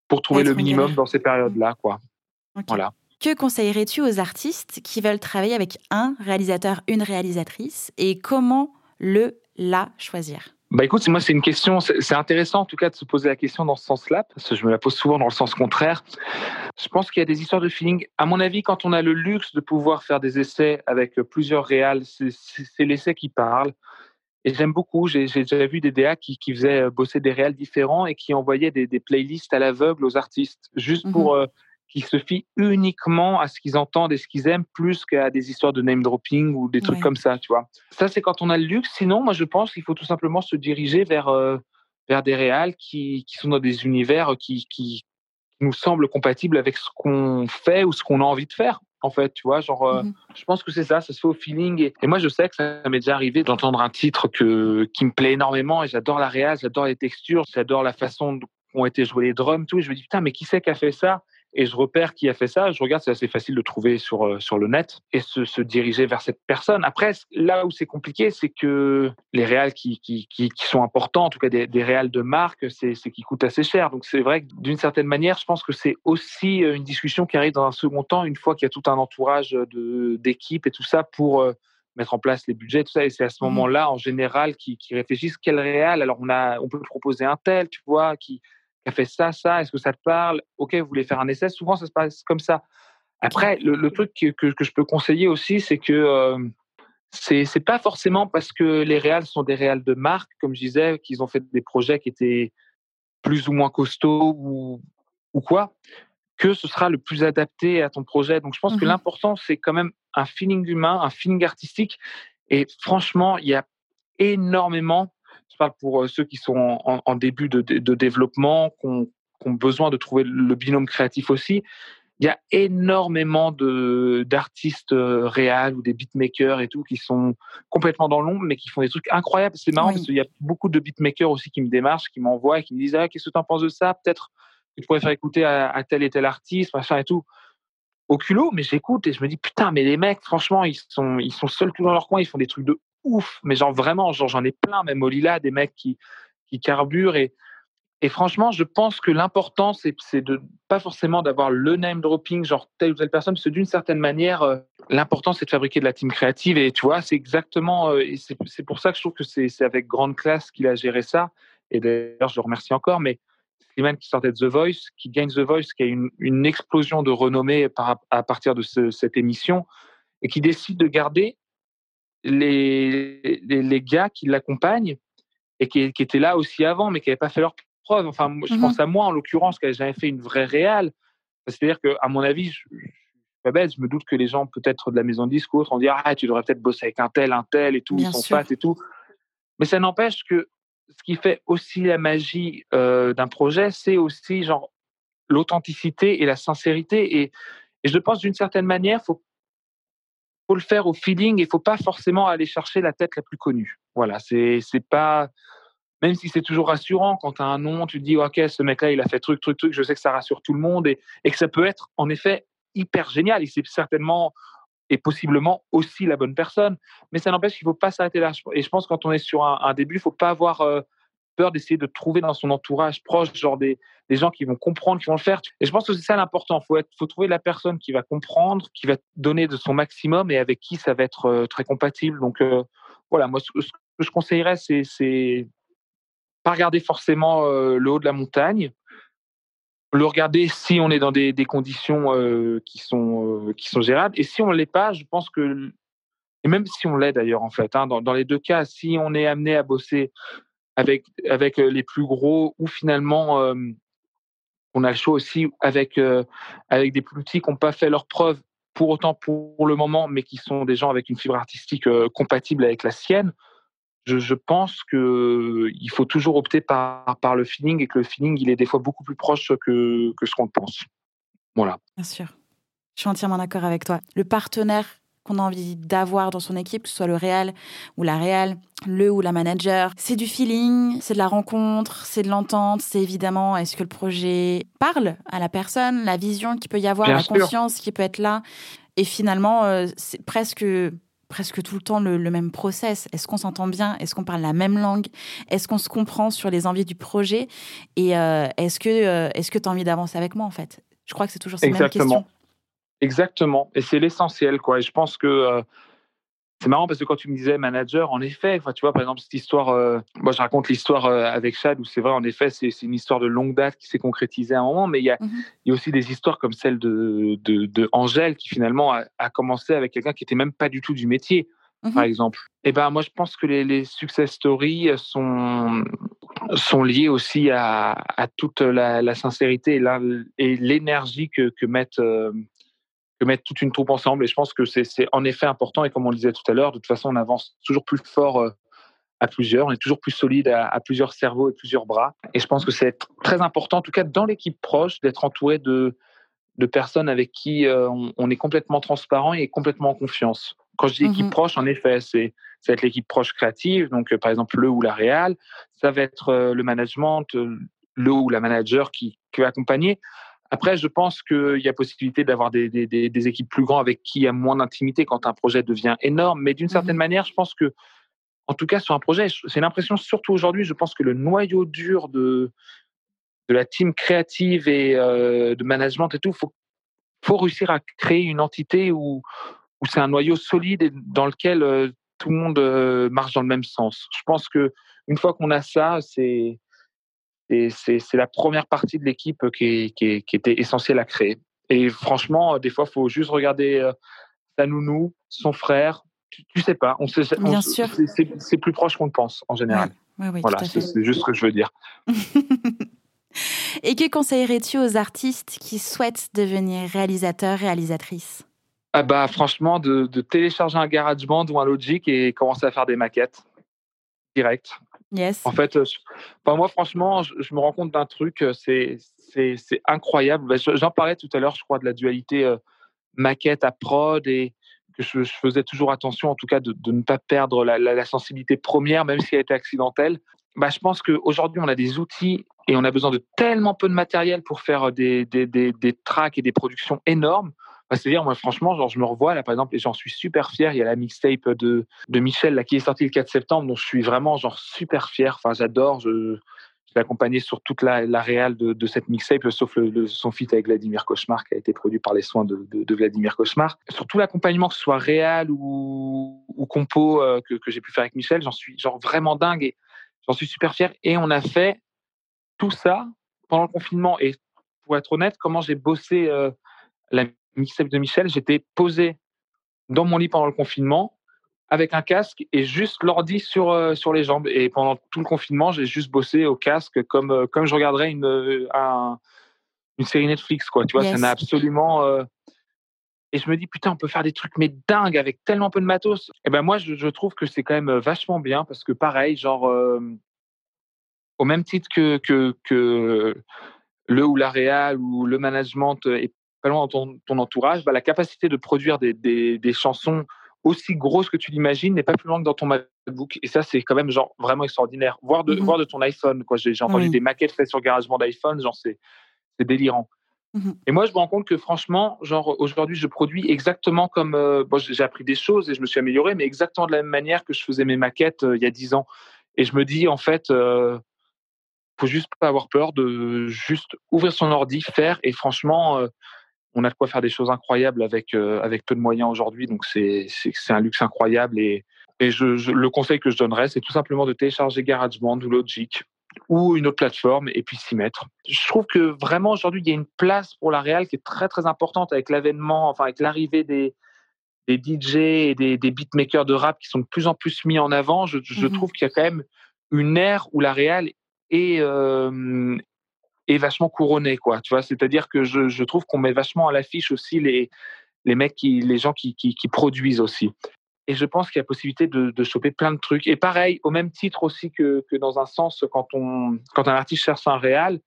[SPEAKER 2] pour trouver le minimum dans ces périodes là quoi. Voilà.
[SPEAKER 1] Que conseillerais-tu aux artistes qui veulent travailler avec un réalisateur, une réalisatrice et comment le la choisir?
[SPEAKER 2] Bah écoute, moi c'est une question, c'est intéressant en tout cas de se poser la question dans ce sens-là, parce que je me la pose souvent dans le sens contraire. Je pense qu'il y a des histoires de feeling. À mon avis, quand on a le luxe de pouvoir faire des essais avec plusieurs réals, c'est l'essai qui parle. Et j'aime beaucoup, j'ai déjà vu des DA qui, qui faisaient bosser des réals différents et qui envoyaient des, des playlists à l'aveugle aux artistes, juste mmh pour qui se fient uniquement à ce qu'ils entendent et ce qu'ils aiment plus qu'à des histoires de name dropping ou des trucs comme ça, tu vois. Ça, c'est quand on a le luxe. Sinon, moi, je pense qu'il faut tout simplement se diriger vers, euh, vers des réals qui, qui sont dans des univers qui, qui nous semblent compatibles avec ce qu'on fait ou ce qu'on a envie de faire. En fait, tu vois, genre, euh, mmh je pense que c'est ça, ça se fait au feeling. Et, moi, je sais que ça m'est déjà arrivé d'entendre un titre que, qui me plaît énormément et j'adore la réal, j'adore les textures, j'adore la façon dont ont été joués les drums, tout. Et je me dis, putain, mais qui c'est qui a fait ça? Et je repère qui a fait ça, je regarde, c'est assez facile de trouver sur, euh, sur le net et se, se diriger vers cette personne. Après, là où c'est compliqué, c'est que les réals qui, qui, qui, sont importants, en tout cas des, des réals de marque, c'est qu'ils coûtent assez cher. Donc c'est vrai que d'une certaine manière, je pense que c'est aussi euh, une discussion qui arrive dans un second temps, une fois qu'il y a tout un entourage d'équipe et tout ça pour euh, mettre en place les budgets, tout ça. Et c'est à ce mmh moment-là, en général, qui, qui réfléchissent quel réal. Alors on, a, on peut proposer un tel, tu vois, qui fait ça, ça, est-ce que ça te parle? Ok, vous voulez faire un essai Souvent, ça se passe comme ça. Après, le, truc que, que, je peux conseiller aussi, c'est que euh, c'est c'est pas forcément parce que les réals sont des réals de marque, comme je disais, qu'ils ont fait des projets qui étaient plus ou moins costauds ou, ou quoi, que ce sera le plus adapté à ton projet. Donc, je pense que mmh l'important, c'est quand même un feeling humain, un feeling artistique. Et franchement, il y a énormément je parle pour euh, ceux qui sont en, début de, développement, qui ont, besoin de trouver le binôme créatif aussi. Il y a énormément d'artistes euh, réels ou des beatmakers et tout qui sont complètement dans l'ombre, mais qui font des trucs incroyables. C'est marrant parce qu'il y a beaucoup de beatmakers aussi qui me démarchent, qui m'envoient et qui me disent ah, Qu'est-ce que tu en penses de ça? Peut-être que tu pourrais faire écouter à, tel et tel artiste, machin et tout au culot, mais j'écoute et je me dis putain, mais les mecs, franchement, ils sont, ils sont seuls tout dans leur coin, ils font des trucs de ouf, mais genre vraiment, genre j'en ai plein, même au Lila, des mecs qui, qui carburent et, et franchement, je pense que l'important, c'est, de pas forcément d'avoir le name dropping, genre telle ou telle personne, parce que d'une certaine manière, euh, l'important, c'est de fabriquer de la team créative. Et tu vois, c'est exactement, euh, c'est, pour ça que je trouve que c'est, avec grande classe qu'il a géré ça. Et d'ailleurs, je le remercie encore, mais Slimane qui sortait de The Voice, qui gagne The Voice, qui a une, une explosion de renommée par, à partir de cette émission, et qui décide de garder les, les, gars qui l'accompagnent et qui, qui, étaient là aussi avant, mais qui n'avaient pas fait leur preuve. Enfin, je mmh pense à moi, en l'occurrence, qui n'avais jamais fait une vraie réale. C'est-à-dire qu'à mon avis, je, je, pas bête, je me doute que les gens, peut-être de la maison de disque ou autre, vont dire Ah, tu devrais peut-être bosser avec un tel, un tel et tout, Bien son et tout. Mais ça n'empêche que ce qui fait aussi la magie euh, d'un projet, c'est aussi genre l'authenticité et la sincérité. Et, et je pense d'une certaine manière, faut faut le faire au feeling et faut pas forcément aller chercher la tête la plus connue. Voilà, c'est pas même si c'est toujours rassurant quand tu as un nom, tu te dis OK, ce mec-là, il a fait truc truc truc, je sais que ça rassure tout le monde et, que ça peut être en effet hyper génial et c'est certainement et possiblement aussi la bonne personne, mais ça n'empêche qu'il faut pas s'arrêter là. Et je pense quand on est sur un, un début, il faut pas avoir euh, peur d'essayer de trouver dans son entourage proche, genre des, des, gens qui vont comprendre, qui vont le faire. Et je pense que c'est ça l'important. Il faut, faut trouver la personne qui va comprendre, qui va donner de son maximum et avec qui ça va être euh, très compatible. Donc euh, voilà, moi, ce, que je conseillerais, c'est, pas regarder forcément euh, le haut de la montagne, le regarder si on est dans des, des conditions qui, sont, qui sont gérables. Et si on ne l'est pas, je pense que, et même si on l'est d'ailleurs en fait, hein, dans, dans, les deux cas, si on est amené à bosser avec, avec les plus gros ou finalement on a le choix aussi avec, avec des plus petits qui n'ont pas fait leur preuve pour autant pour le moment, mais qui sont des gens avec une fibre artistique compatible avec la sienne. je, pense que il faut toujours opter par, par le feeling et que le feeling, il est des fois beaucoup plus proche que, que ce qu'on pense. Voilà.
[SPEAKER 1] Bien sûr. Je suis entièrement d'accord avec toi. Le partenaire qu'on a envie d'avoir dans son équipe, que ce soit le réel ou la réelle, le ou la manager. C'est du feeling, c'est de la rencontre, c'est de l'entente, c'est évidemment est-ce que le projet parle à la personne, la vision qui peut y avoir, la conscience qui peut être là. Et finalement, euh, c'est presque presque tout le temps le, même process. Est-ce qu'on s'entend bien? Est-ce qu'on parle la même langue? Est-ce qu'on se comprend sur les envies du projet? Et euh, est-ce que euh, est-ce que tu as envie d'avancer avec moi en fait? Je crois que c'est toujours ces mêmes questions.
[SPEAKER 2] Exactement. Et c'est l'essentiel, quoi. Et je pense que euh, c'est marrant parce que quand tu me disais manager, en effet, tu vois, par exemple, cette histoire, euh, moi je raconte l'histoire euh, avec Chad où c'est vrai, en effet, c'est une histoire de longue date qui s'est concrétisée à un moment, mais il y, a, mmh il y a aussi des histoires comme celle de, de, Angèle qui finalement a, commencé avec quelqu'un qui était même pas du tout du métier, mmh par exemple. Et eh ben moi je pense que les, les success stories sont, sont liées aussi à, à toute la, la sincérité et l'énergie que, que mettent que mettre toute une troupe ensemble. Et je pense que c'est en effet important. Et comme on le disait tout à l'heure, de toute façon, on avance toujours plus fort euh, à plusieurs, on est toujours plus solide à, plusieurs cerveaux et plusieurs bras. Et je pense que c'est très important, en tout cas dans l'équipe proche, d'être entouré de, de personnes avec qui euh, on, est complètement transparent et complètement en confiance. Quand je dis équipe mmh proche, en effet, c'est ça va être l'équipe proche créative, donc euh, par exemple le ou la réal, ça va être le management, le ou la manager qui, qui va accompagner. Après, je pense qu'il y a possibilité d'avoir des, des, des, équipes plus grandes avec qui il y a moins d'intimité quand un projet devient énorme. Mais d'une certaine mmh manière, je pense que, en tout cas, sur un projet, c'est l'impression, surtout aujourd'hui, je pense que le noyau dur de, de la team créative et euh, de management et tout, faut, faut réussir à créer une entité où, où c'est un noyau solide et dans lequel euh, tout le monde euh, marche dans le même sens. Je pense que une fois qu'on a ça, c'est c'est la première partie de l'équipe qui, qui, qui, était essentielle à créer. Et franchement, des fois, il faut juste regarder euh, sa nounou, son frère. Tu, ne sais pas. On sait,
[SPEAKER 1] Bien sûr.
[SPEAKER 2] C'est plus proche qu'on le pense en général. voilà, c'est juste ce que je veux dire. <laughs>
[SPEAKER 1] Et que conseillerais-tu aux artistes qui souhaitent devenir réalisateurs, réalisatrices?
[SPEAKER 2] Ah bah, Franchement, de, de, télécharger un GarageBand ou un Logic et commencer à faire des maquettes direct.
[SPEAKER 1] Yes.
[SPEAKER 2] En fait, euh, moi, franchement, je, me rends compte d'un truc, c'est incroyable. Bah, j'en parlais tout à l'heure, je crois, de la dualité maquette à prod et que je, faisais toujours attention, en tout cas, de, ne pas perdre la, sensibilité première, même si elle était accidentelle. Bah, je pense qu'aujourd'hui, on a des outils et on a besoin de tellement peu de matériel pour faire des, des, des, des tracks et des productions énormes c'est-à-dire, moi, franchement, genre, je me revois là, par exemple, et j'en suis super fier. Il y a la mixtape de, de Michel là, qui est sortie le 4 septembre, dont je suis vraiment genre super fier. Enfin, j'adore. Je, l'ai accompagné sur toute la, la réale de, de, cette mixtape, sauf le, son feat avec Vladimir Cauchemar, qui a été produit par les soins de, de, Vladimir Cauchemar. Sur tout l'accompagnement, que ce soit réel ou, ou compo euh, que, que j'ai pu faire avec Michel, j'en suis genre vraiment dingue j'en suis super fier. Et on a fait tout ça pendant le confinement. Et pour être honnête, comment j'ai bossé euh, la de Michel, j'étais posé dans mon lit pendant le confinement avec un casque et juste l'ordi sur, euh, sur les jambes. Et pendant tout le confinement, j'ai juste bossé au casque comme, euh, comme je regarderais une, euh, une série Netflix. Quoi. Tu vois, ça n'a absolument. Et je me dis, putain, on peut faire des trucs, mais dingues, avec tellement peu de matos. Et ben moi, je, je trouve que c'est quand même vachement bien parce que, pareil, genre, au même titre que, que, que le ou la réal ou le management est pas loin dans ton, ton entourage, bah, la capacité de produire des, des, des chansons aussi grosses que tu l'imagines n'est pas plus loin que dans ton MacBook. Et ça, c'est quand même genre vraiment extraordinaire. Voir de, mmh voir de ton iPhone, quoi. J'ai entendu des maquettes faites sur GarageBand d'iPhone, genre c'est délirant. Mmh et moi, je me rends compte que franchement, genre aujourd'hui, je produis exactement comme. Euh, bon, j'ai appris des choses et je me suis amélioré, mais exactement de la même manière que je faisais mes maquettes euh, il y a dix ans. Et je me dis, en fait, euh, faut juste pas avoir peur de juste ouvrir son ordi, faire. Et franchement, euh, on a de quoi faire des choses incroyables avec, euh, avec peu de moyens aujourd'hui. Donc, c'est un luxe incroyable. Et, et je, le conseil que je donnerais, c'est tout simplement de télécharger GarageBand ou Logic ou une autre plateforme et puis s'y mettre. Je trouve que vraiment aujourd'hui, il y a une place pour la réal qui est très, très importante avec l'avènement, enfin, avec l'arrivée des, des DJ et des, des, beatmakers de rap qui sont de plus en plus mis en avant. Je, je mmh trouve qu'il y a quand même une ère où la réal est, euh, est vachement couronné, quoi. Tu vois, c'est-à-dire que je, je trouve qu'on met vachement à l'affiche aussi les, les mecs qui, les gens qui, qui, qui, produisent aussi. Et je pense qu'il y a possibilité de, de, choper plein de trucs. Et pareil, au même titre aussi que, que dans un sens, quand, on, quand un artiste cherche un réal,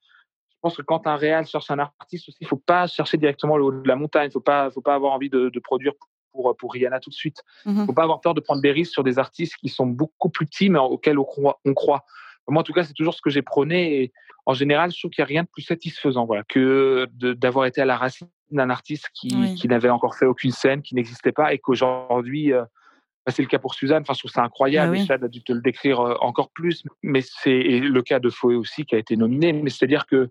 [SPEAKER 2] je pense que quand un réal cherche un artiste aussi, il ne faut pas chercher directement le haut de la montagne. Il ne faut pas, faut pas avoir envie de, de produire pour, pour Rihanna tout de suite. Il ne faut pas avoir peur de prendre des risques sur des artistes qui sont beaucoup plus petits, mais auxquels on croit. On croit. Moi, en tout cas, c'est toujours ce que j'ai prôné. Et en général, je trouve qu'il n'y a rien de plus satisfaisant voilà, que d'avoir été à la racine d'un artiste qui, qui n'avait encore fait aucune scène, qui n'existait pas, et qu'aujourd'hui, euh, bah, c'est le cas pour Suzanne. Enfin, je trouve ça incroyable. Ah Chad a dû te le décrire euh, encore plus. Mais c'est le cas de Foé aussi qui a été nominé. Mais c'est-à-dire que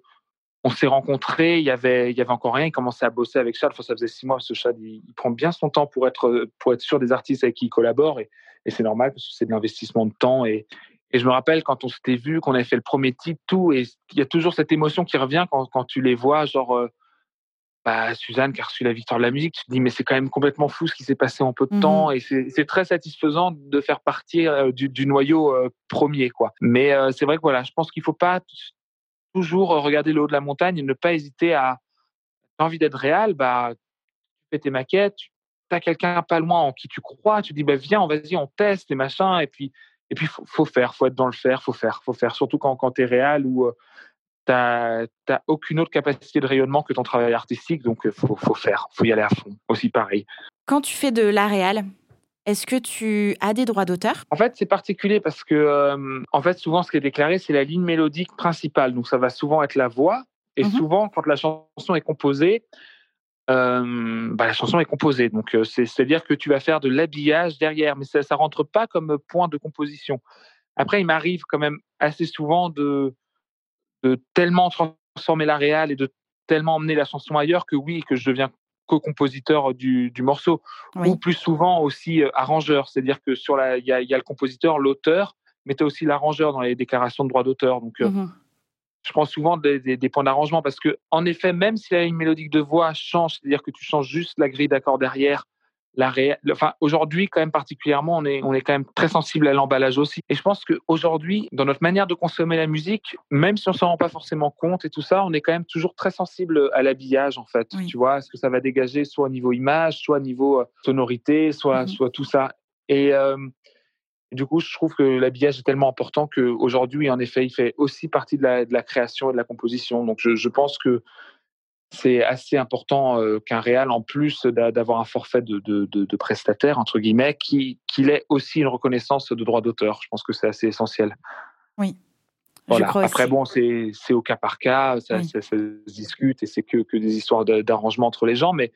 [SPEAKER 2] on s'est rencontrés, il y avait, il y avait encore rien. Il commençait à bosser avec Chad. Enfin, ça faisait six mois. Ce Chad, il, prend bien son temps pour être, pour être sûr des artistes avec qui il collabore. Et, et c'est normal parce que c'est de l'investissement de temps. Et, et je me rappelle quand on s'était vu, qu'on avait fait le premier titre, tout, et il y a toujours cette émotion qui revient quand, quand tu les vois, genre, euh, bah, Suzanne qui a reçu la victoire de la musique, tu te dis, mais c'est quand même complètement fou ce qui s'est passé en peu de temps, mmh et c'est très satisfaisant de faire partir euh, du, du, noyau euh, premier, quoi. Mais c'est vrai que voilà, je pense qu'il faut pas toujours regarder le haut de la montagne et ne pas hésiter à, as envie d'être réel, bah, tu fais tes maquettes, tu as quelqu'un pas loin en qui tu crois, tu dis, bah, viens, vas-y, on teste les machins, et puis, et puis, faut, faut faire, faut être dans le faire, faut faire, faut faire. Surtout quand, quand tu es réel ou euh, tu n'as aucune autre capacité de rayonnement que ton travail artistique. Donc, il euh, faut, faut faire, faut y aller à fond. Aussi pareil.
[SPEAKER 1] Quand tu fais de la réal, est-ce que tu as des droits d'auteur?
[SPEAKER 2] En fait, c'est particulier parce que, euh, en fait, souvent, ce qui est déclaré, c'est la ligne mélodique principale. Donc, ça va souvent être la voix. Et mmh souvent, quand la chanson est composée, euh, bah, la chanson est composée. Donc, euh, c'est-à-dire que tu vas faire de l'habillage derrière, mais ça ne rentre pas comme point de composition. Après, il m'arrive quand même assez souvent de, de tellement transformer la réal et de tellement emmener la chanson ailleurs que oui, que je deviens co-compositeur du, du, morceau. Ou plus souvent aussi euh, arrangeur. C'est-à-dire que sur la, il y a, y a, le compositeur, l'auteur, mais tu as aussi l'arrangeur dans les déclarations de droit d'auteur. Donc, mmh je prends souvent des, des, des points d'arrangement parce que, en effet, même si la ligne mélodique de voix change, c'est-à-dire que tu changes juste la grille d'accords derrière, la ré... enfin, aujourd'hui, quand même particulièrement, on est, on est quand même très sensible à l'emballage aussi. Et je pense qu'aujourd'hui, dans notre manière de consommer la musique, même si on s'en rend pas forcément compte et tout ça, on est quand même toujours très sensible à l'habillage, en fait. Tu vois, est-ce que ça va dégager soit au niveau image, soit au niveau euh, sonorité, soit, mmh soit tout ça. Et, euh, du coup, je trouve que l'habillage est tellement important qu'aujourd'hui, en effet, il fait aussi partie de la, de la, création et de la composition. Donc, je, je pense que c'est assez important euh, qu'un réal, en plus d'avoir un forfait de, de, prestataire, entre guillemets, qu'il ait aussi une reconnaissance de droit d'auteur. Je pense que c'est assez essentiel.
[SPEAKER 1] Oui.
[SPEAKER 2] Voilà. Après, bon, c'est au cas par cas, ça, oui. ça, ça se discute et c'est que, que des histoires d'arrangement entre les gens, mais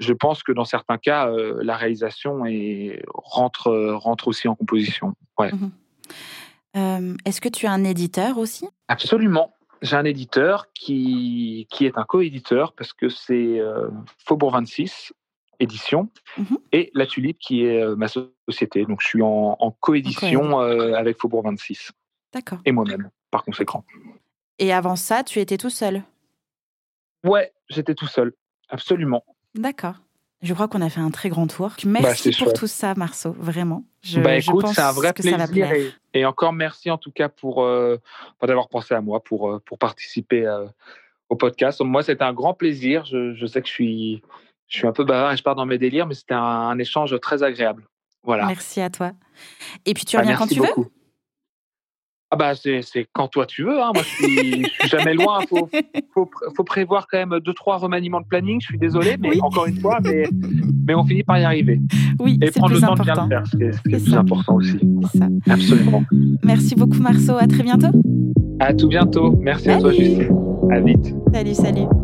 [SPEAKER 2] je pense que dans certains cas, euh, la réalisation est, rentre, rentre aussi en composition. Ouais.
[SPEAKER 1] Mmh euh, Est-ce que tu as un éditeur aussi?
[SPEAKER 2] Absolument. J'ai un éditeur qui, qui est un co-éditeur parce que c'est euh, Faubourg 26 édition mmh et La Tulipe qui est euh, ma société. Donc je suis en, en coédition avec Faubourg 26.
[SPEAKER 1] D'accord.
[SPEAKER 2] Et moi-même, par conséquent.
[SPEAKER 1] Et avant ça, tu étais tout seul?
[SPEAKER 2] Ouais, j'étais tout seul. Absolument.
[SPEAKER 1] D'accord. Je crois qu'on a fait un très grand tour. Merci bah, pour chouette. tout ça, Marceau, vraiment.
[SPEAKER 2] Je, bah, écoute, c'est un vrai plaisir. Et, et, encore merci en tout cas pour, euh, pour d'avoir pensé à moi, pour, euh, pour participer euh, au podcast. Moi, c'était un grand plaisir. Je, je, sais que je suis, je suis un peu bavard et je pars dans mes délires, mais c'était un, un, échange très agréable. Voilà.
[SPEAKER 1] Merci à toi. Et puis tu reviens bah, quand tu beaucoup. veux
[SPEAKER 2] ah bah c'est quand toi tu veux. Hein. Moi, je suis, je suis jamais loin. Il faut, faut, faut, prévoir quand même deux, trois remaniements de planning. Je suis désolé, mais oui. encore une fois, mais, mais on finit par y arriver.
[SPEAKER 1] Oui,
[SPEAKER 2] Et prendre le temps
[SPEAKER 1] important.
[SPEAKER 2] de bien le faire, c'est ce plus important aussi.
[SPEAKER 1] Ça.
[SPEAKER 2] Absolument.
[SPEAKER 1] Merci beaucoup, Marceau. À très bientôt.
[SPEAKER 2] À tout bientôt. Merci salut. à toi, Justine. À vite.
[SPEAKER 1] Salut, salut.